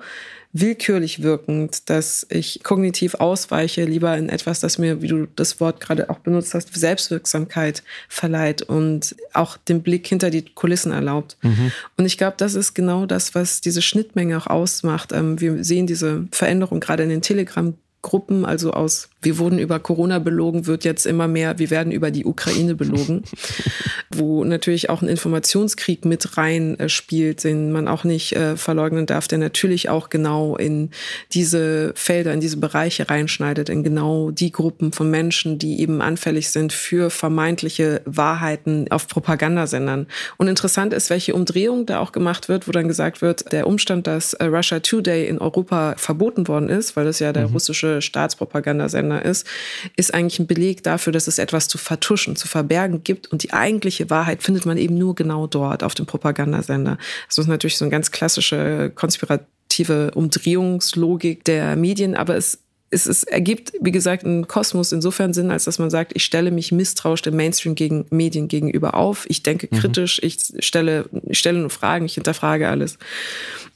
willkürlich wirkend, dass ich kognitiv ausweiche, lieber in etwas, das mir, wie du das Wort gerade auch benutzt hast, Selbstwirksamkeit verleiht und auch den Blick hinter die Kulissen erlaubt. Mhm. Und ich glaube, das ist genau das, was diese Schnittmenge auch ausmacht. Ähm, wir sehen diese Veränderung gerade in den Telegram Gruppen, also aus wir wurden über Corona belogen, wird jetzt immer mehr, wir werden über die Ukraine belogen, wo natürlich auch ein Informationskrieg mit rein äh, spielt, den man auch nicht äh, verleugnen darf, der natürlich auch genau in diese Felder, in diese Bereiche reinschneidet, in genau die Gruppen von Menschen, die eben anfällig sind für vermeintliche Wahrheiten auf Propagandasendern. Und interessant ist, welche Umdrehung da auch gemacht wird, wo dann gesagt wird, der Umstand, dass äh, Russia Today in Europa verboten worden ist, weil das ja der mhm. russische Staatspropagandasender ist, ist eigentlich ein Beleg dafür, dass es etwas zu vertuschen, zu verbergen gibt. Und die eigentliche Wahrheit findet man eben nur genau dort, auf dem Propagandasender. Das ist natürlich so eine ganz klassische konspirative Umdrehungslogik der Medien, aber es es, es ergibt, wie gesagt, einen Kosmos insofern Sinn, als dass man sagt, ich stelle mich misstrauisch dem Mainstream gegen Medien gegenüber auf. Ich denke mhm. kritisch, ich stelle, ich stelle nur Fragen, ich hinterfrage alles.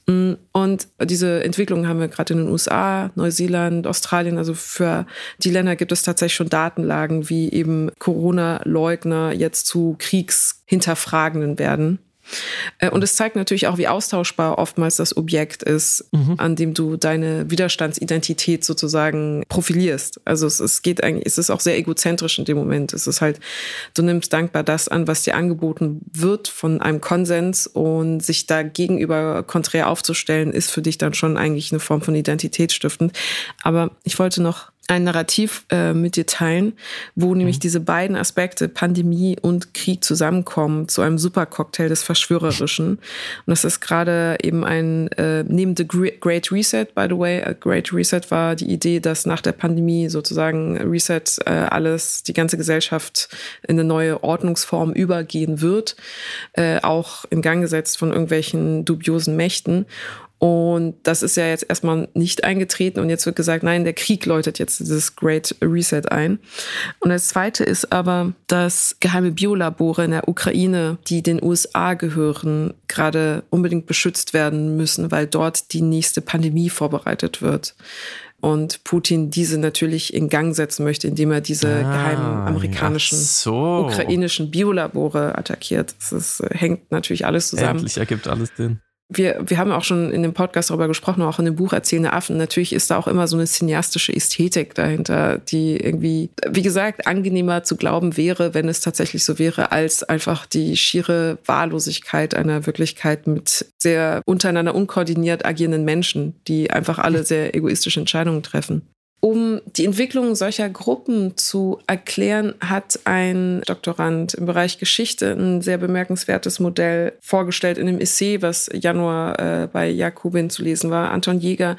Mm, und diese Entwicklung haben wir gerade in den USA, Neuseeland, Australien. Also für die Länder gibt es tatsächlich schon Datenlagen, wie eben Corona-Leugner jetzt zu Kriegshinterfragenden werden. Äh, und es zeigt natürlich auch, wie austauschbar oftmals das Objekt ist, mhm. an dem du deine Widerstandsidentität sozusagen profilierst. Also es, es geht eigentlich, es ist auch sehr egozentrisch in dem Moment. Es ist halt, du nimmst dankbar das an, was dir angeboten wird von einem Konsens und sich da gegenüber konträr aufzustellen, ist für dich dann schon eigentlich eine Form von Identitätsstiften. Aber ich wollte noch ein Narrativ äh, mit dir teilen, wo nämlich mhm. diese beiden Aspekte, Pandemie und Krieg, zusammenkommen zu einem Supercocktail des Verschwörerischen. Und das ist gerade eben ein, äh, neben The Great Reset, by the way, A Great Reset war die Idee, dass nach der Pandemie sozusagen Reset äh, alles, die ganze Gesellschaft in eine neue Ordnungsform übergehen wird, äh, auch in Gang gesetzt von irgendwelchen dubiosen Mächten. Und das ist ja jetzt erstmal nicht eingetreten und jetzt wird gesagt, nein, der Krieg läutet jetzt dieses Great Reset ein. Und das zweite ist aber, dass geheime Biolabore in der Ukraine, die den USA gehören, gerade unbedingt beschützt werden müssen, weil dort die nächste Pandemie vorbereitet wird und Putin diese natürlich in Gang setzen möchte, indem er diese ah, geheimen amerikanischen, so. ukrainischen Biolabore attackiert. Das ist, hängt natürlich alles zusammen. Endlich ergibt alles Sinn wir, wir haben auch schon in dem Podcast darüber gesprochen, auch in dem Buch Erzählende Affen. Natürlich ist da auch immer so eine cineastische Ästhetik dahinter, die irgendwie, wie gesagt, angenehmer zu glauben wäre, wenn es tatsächlich so wäre, als einfach die schiere Wahllosigkeit einer Wirklichkeit mit sehr untereinander unkoordiniert agierenden Menschen, die einfach alle sehr egoistische Entscheidungen treffen. Um die Entwicklung solcher Gruppen zu erklären, hat ein Doktorand im Bereich Geschichte ein sehr bemerkenswertes Modell vorgestellt in dem Essay, was Januar äh, bei Jakobin zu lesen war, Anton Jäger,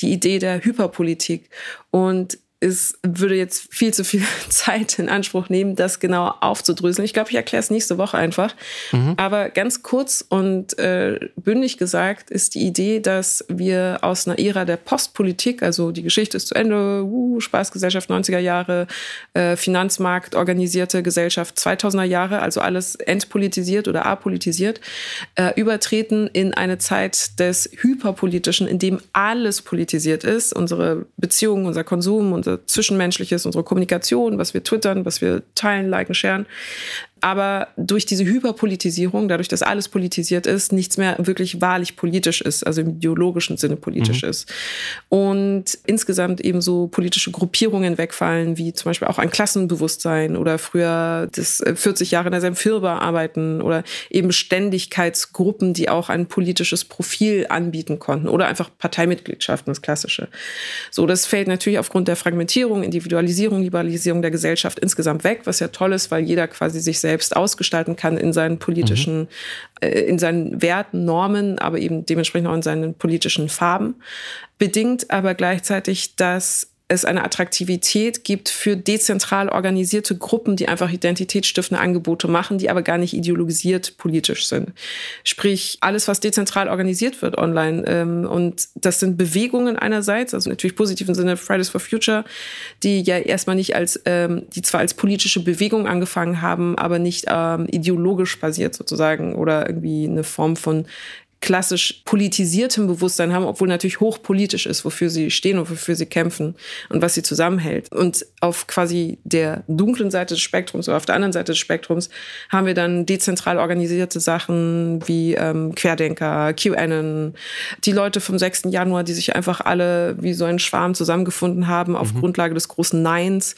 die Idee der Hyperpolitik. Und es würde jetzt viel zu viel Zeit in Anspruch nehmen, das genau aufzudröseln. Ich glaube, ich erkläre es nächste Woche einfach. Mhm. Aber ganz kurz und äh, bündig gesagt ist die Idee, dass wir aus einer Ära der Postpolitik, also die Geschichte ist zu Ende, uh, Spaßgesellschaft 90er Jahre, äh, Finanzmarkt, organisierte Gesellschaft 2000er Jahre, also alles entpolitisiert oder apolitisiert, äh, übertreten in eine Zeit des Hyperpolitischen, in dem alles politisiert ist, unsere Beziehungen, unser Konsum, unser Zwischenmenschliches, unsere Kommunikation, was wir twittern, was wir teilen, liken, sharen, aber durch diese Hyperpolitisierung, dadurch, dass alles politisiert ist, nichts mehr wirklich wahrlich politisch ist, also im ideologischen Sinne politisch mhm. ist. Und insgesamt eben so politische Gruppierungen wegfallen, wie zum Beispiel auch ein Klassenbewusstsein oder früher das 40 äh, Jahre in derselben Firma arbeiten oder eben Ständigkeitsgruppen, die auch ein politisches Profil anbieten konnten oder einfach Parteimitgliedschaften, das Klassische. So, das fällt natürlich aufgrund der Fragmentierung, Individualisierung, Liberalisierung der Gesellschaft insgesamt weg, was ja toll ist, weil jeder quasi sich selbst selbst ausgestalten kann in seinen politischen, mhm. äh, in seinen Werten, Normen, aber eben dementsprechend auch in seinen politischen Farben. Bedingt aber gleichzeitig, dass es eine Attraktivität gibt für dezentral organisierte Gruppen, die einfach identitätsstiftende Angebote machen, die aber gar nicht ideologisiert politisch sind. Sprich, alles, was dezentral organisiert wird online. Ähm, und das sind Bewegungen einerseits, also natürlich positiven Sinne Fridays for Future, die ja erstmal nicht als, ähm, die zwar als politische Bewegung angefangen haben, aber nicht ähm, ideologisch basiert sozusagen oder irgendwie eine Form von klassisch politisiertem Bewusstsein haben, obwohl natürlich hochpolitisch ist, wofür sie stehen und wofür sie kämpfen und was sie zusammenhält. Und auf quasi der dunklen Seite des Spektrums oder auf der anderen Seite des Spektrums haben wir dann dezentral organisierte Sachen wie ähm, Querdenker, QAnon, die Leute vom 6. Januar, die sich einfach alle wie so ein Schwarm zusammengefunden haben auf mhm. Grundlage des großen Neins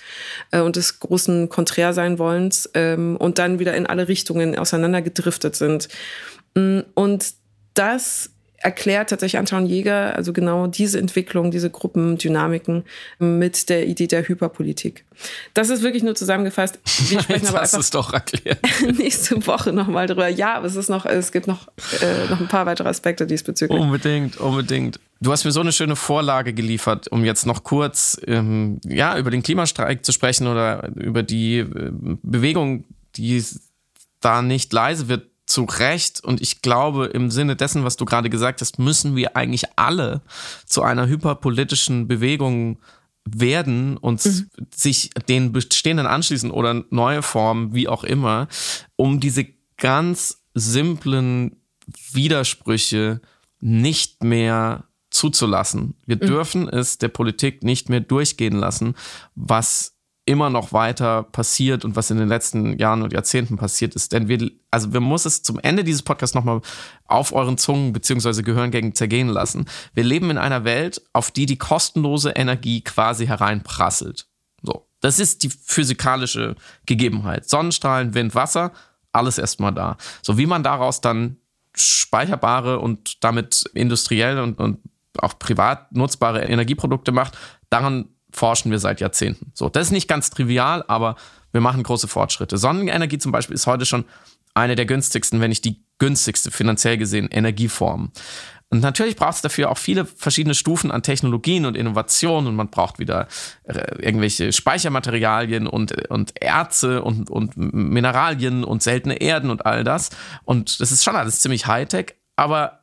äh, und des großen Konträrsein-Wollens ähm, und dann wieder in alle Richtungen auseinandergedriftet sind. Mm, und das erklärt tatsächlich Anton Jäger, also genau diese Entwicklung, diese Gruppendynamiken mit der Idee der Hyperpolitik. Das ist wirklich nur zusammengefasst. Wir sprechen aber einfach es doch erklärt. nächste Woche nochmal drüber. Ja, aber es ist noch, es gibt noch, äh, noch ein paar weitere Aspekte diesbezüglich. Unbedingt, unbedingt. Du hast mir so eine schöne Vorlage geliefert, um jetzt noch kurz ähm, ja, über den Klimastreik zu sprechen oder über die äh, Bewegung, die da nicht leise wird zu Recht und ich glaube, im Sinne dessen, was du gerade gesagt hast, müssen wir eigentlich alle zu einer hyperpolitischen Bewegung werden und mhm. sich den bestehenden anschließen oder neue Formen, wie auch immer, um diese ganz simplen Widersprüche nicht mehr zuzulassen. Wir mhm. dürfen es der Politik nicht mehr durchgehen lassen, was immer noch weiter passiert und was in den letzten Jahren und Jahrzehnten passiert ist. Denn wir, also wir muss es zum Ende dieses Podcasts nochmal auf euren Zungen beziehungsweise Gehirngängen zergehen lassen. Wir leben in einer Welt, auf die die kostenlose Energie quasi hereinprasselt. So. Das ist die physikalische Gegebenheit. Sonnenstrahlen, Wind, Wasser, alles erstmal da. So wie man daraus dann speicherbare und damit industriell und, und auch privat nutzbare Energieprodukte macht, daran forschen wir seit Jahrzehnten. So, das ist nicht ganz trivial, aber wir machen große Fortschritte. Sonnenenergie zum Beispiel ist heute schon eine der günstigsten, wenn nicht die günstigste finanziell gesehen Energieform. Und natürlich braucht es dafür auch viele verschiedene Stufen an Technologien und Innovationen und man braucht wieder äh, irgendwelche Speichermaterialien und, und Erze und, und Mineralien und seltene Erden und all das. Und das ist schon alles ziemlich Hightech, aber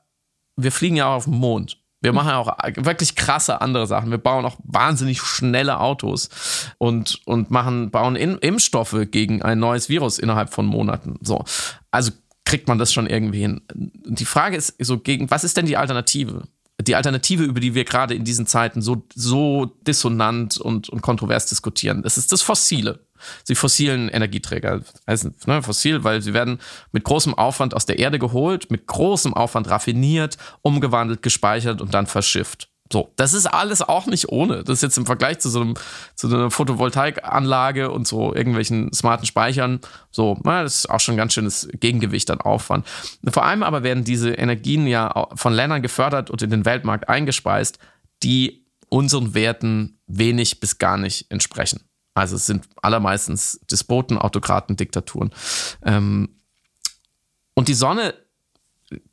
wir fliegen ja auch auf den Mond. Wir machen auch wirklich krasse andere Sachen. Wir bauen auch wahnsinnig schnelle Autos und, und machen, bauen in, Impfstoffe gegen ein neues Virus innerhalb von Monaten. So. Also kriegt man das schon irgendwie hin. Die Frage ist so gegen, was ist denn die Alternative? Die Alternative, über die wir gerade in diesen Zeiten so, so dissonant und, und kontrovers diskutieren, das ist das Fossile die fossilen Energieträger. Also, ne, fossil, weil sie werden mit großem Aufwand aus der Erde geholt, mit großem Aufwand raffiniert, umgewandelt, gespeichert und dann verschifft. So, das ist alles auch nicht ohne. Das ist jetzt im Vergleich zu so, einem, zu so einer Photovoltaikanlage und so irgendwelchen smarten Speichern, so, na, das ist auch schon ein ganz schönes Gegengewicht an Aufwand. Vor allem aber werden diese Energien ja von Ländern gefördert und in den Weltmarkt eingespeist, die unseren Werten wenig bis gar nicht entsprechen. Also es sind allermeistens Despoten, Autokraten, Diktaturen. Ähm, und die Sonne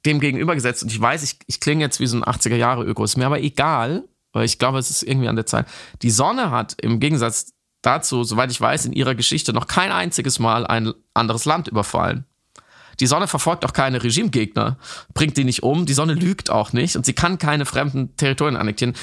dem gegenübergesetzt, und ich weiß, ich, ich klinge jetzt wie so ein 80er-Jahre-Öko, ist mir aber egal, weil ich glaube, es ist irgendwie an der Zeit. Die Sonne hat im Gegensatz dazu, soweit ich weiß, in ihrer Geschichte noch kein einziges Mal ein anderes Land überfallen. Die Sonne verfolgt auch keine Regimegegner, bringt die nicht um, die Sonne lügt auch nicht und sie kann keine fremden Territorien annektieren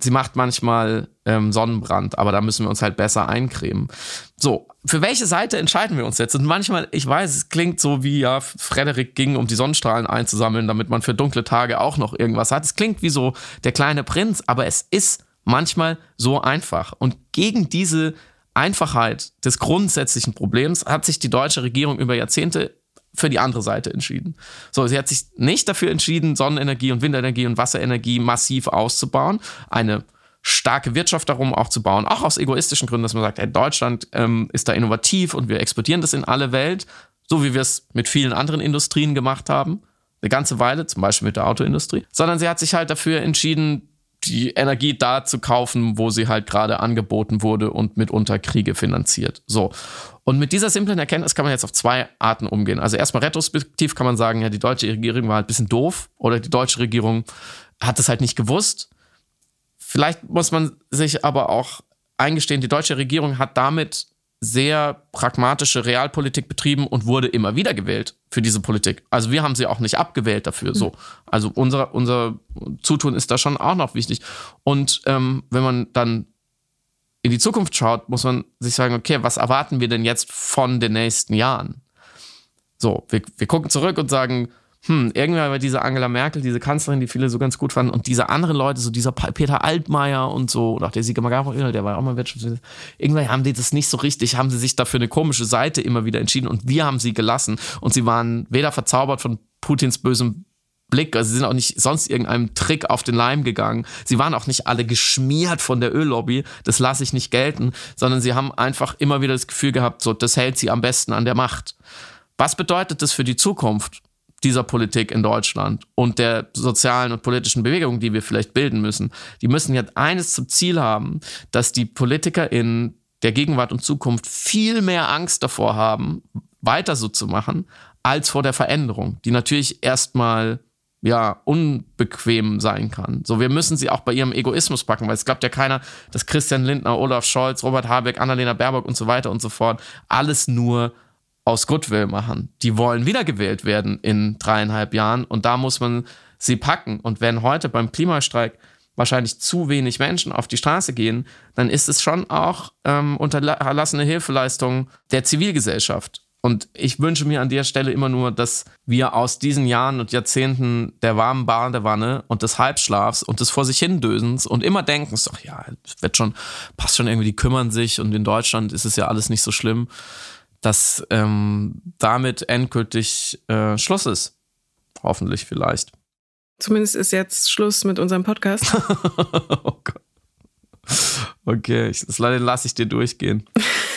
sie macht manchmal ähm, Sonnenbrand, aber da müssen wir uns halt besser eincremen. So, für welche Seite entscheiden wir uns jetzt? Und manchmal, ich weiß, es klingt so wie, ja, Frederik ging, um die Sonnenstrahlen einzusammeln, damit man für dunkle Tage auch noch irgendwas hat. Es klingt wie so der kleine Prinz, aber es ist manchmal so einfach. Und gegen diese Einfachheit des grundsätzlichen Problems hat sich die deutsche Regierung über Jahrzehnte für die andere Seite entschieden. So, sie hat sich nicht dafür entschieden, Sonnenenergie und Windenergie und Wasserenergie massiv auszubauen, eine starke Wirtschaft darum auch zu bauen, auch aus egoistischen Gründen, dass man sagt, hey, Deutschland ähm, ist da innovativ und wir exportieren das in alle Welt, so wie wir es mit vielen anderen Industrien gemacht haben, eine ganze Weile, zum Beispiel mit der Autoindustrie, sondern sie hat sich halt dafür entschieden, die Energie da zu kaufen, wo sie halt gerade angeboten wurde und mitunter Kriege finanziert. So. Und mit dieser simplen Erkenntnis kann man jetzt auf zwei Arten umgehen. Also erstmal retrospektiv kann man sagen, ja, die deutsche Regierung war halt ein bisschen doof oder die deutsche Regierung hat es halt nicht gewusst. Vielleicht muss man sich aber auch eingestehen, die deutsche Regierung hat damit sehr pragmatische Realpolitik betrieben und wurde immer wieder gewählt für diese Politik. Also wir haben sie auch nicht abgewählt dafür. So, also unser unser Zutun ist da schon auch noch wichtig. Und ähm, wenn man dann in die Zukunft schaut, muss man sich sagen, okay, was erwarten wir denn jetzt von den nächsten Jahren? So, wir, wir gucken zurück und sagen, hm, irgendwann war diese Angela Merkel, diese Kanzlerin, die viele so ganz gut fanden, und diese anderen Leute, so dieser Peter Altmaier und so, oder auch der Sieger Magaro, der war auch mal Wirtschaftsminister, irgendwann haben die das nicht so richtig, haben sie sich dafür eine komische Seite immer wieder entschieden und wir haben sie gelassen und sie waren weder verzaubert von Putins bösem Blick, also sie sind auch nicht sonst irgendeinem Trick auf den Leim gegangen. Sie waren auch nicht alle geschmiert von der Öllobby, das lasse ich nicht gelten, sondern sie haben einfach immer wieder das Gefühl gehabt, so, das hält sie am besten an der Macht. Was bedeutet das für die Zukunft? Dieser Politik in Deutschland und der sozialen und politischen Bewegung, die wir vielleicht bilden müssen. Die müssen jetzt eines zum Ziel haben, dass die Politiker in der Gegenwart und Zukunft viel mehr Angst davor haben, weiter so zu machen, als vor der Veränderung, die natürlich erstmal ja, unbequem sein kann. So, wir müssen sie auch bei ihrem Egoismus packen, weil es glaubt ja keiner, dass Christian Lindner, Olaf Scholz, Robert Habeck, Annalena Baerbock und so weiter und so fort alles nur aus Goodwill machen. Die wollen wiedergewählt werden in dreieinhalb Jahren und da muss man sie packen. Und wenn heute beim Klimastreik wahrscheinlich zu wenig Menschen auf die Straße gehen, dann ist es schon auch ähm, unterlassene Hilfeleistung der Zivilgesellschaft. Und ich wünsche mir an der Stelle immer nur, dass wir aus diesen Jahren und Jahrzehnten der warmen Badewanne und des Halbschlafs und des vor sich hindösens und immer denken, ach ja, wird schon, passt schon irgendwie, die kümmern sich und in Deutschland ist es ja alles nicht so schlimm, dass ähm, damit endgültig äh, Schluss ist. Hoffentlich vielleicht. Zumindest ist jetzt Schluss mit unserem Podcast. oh Gott. Okay, ich, das lasse ich dir durchgehen.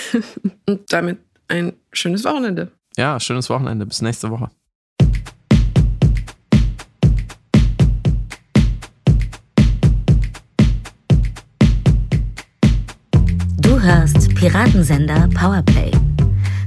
Und damit ein schönes Wochenende. Ja, schönes Wochenende. Bis nächste Woche. Du hörst Piratensender Powerplay.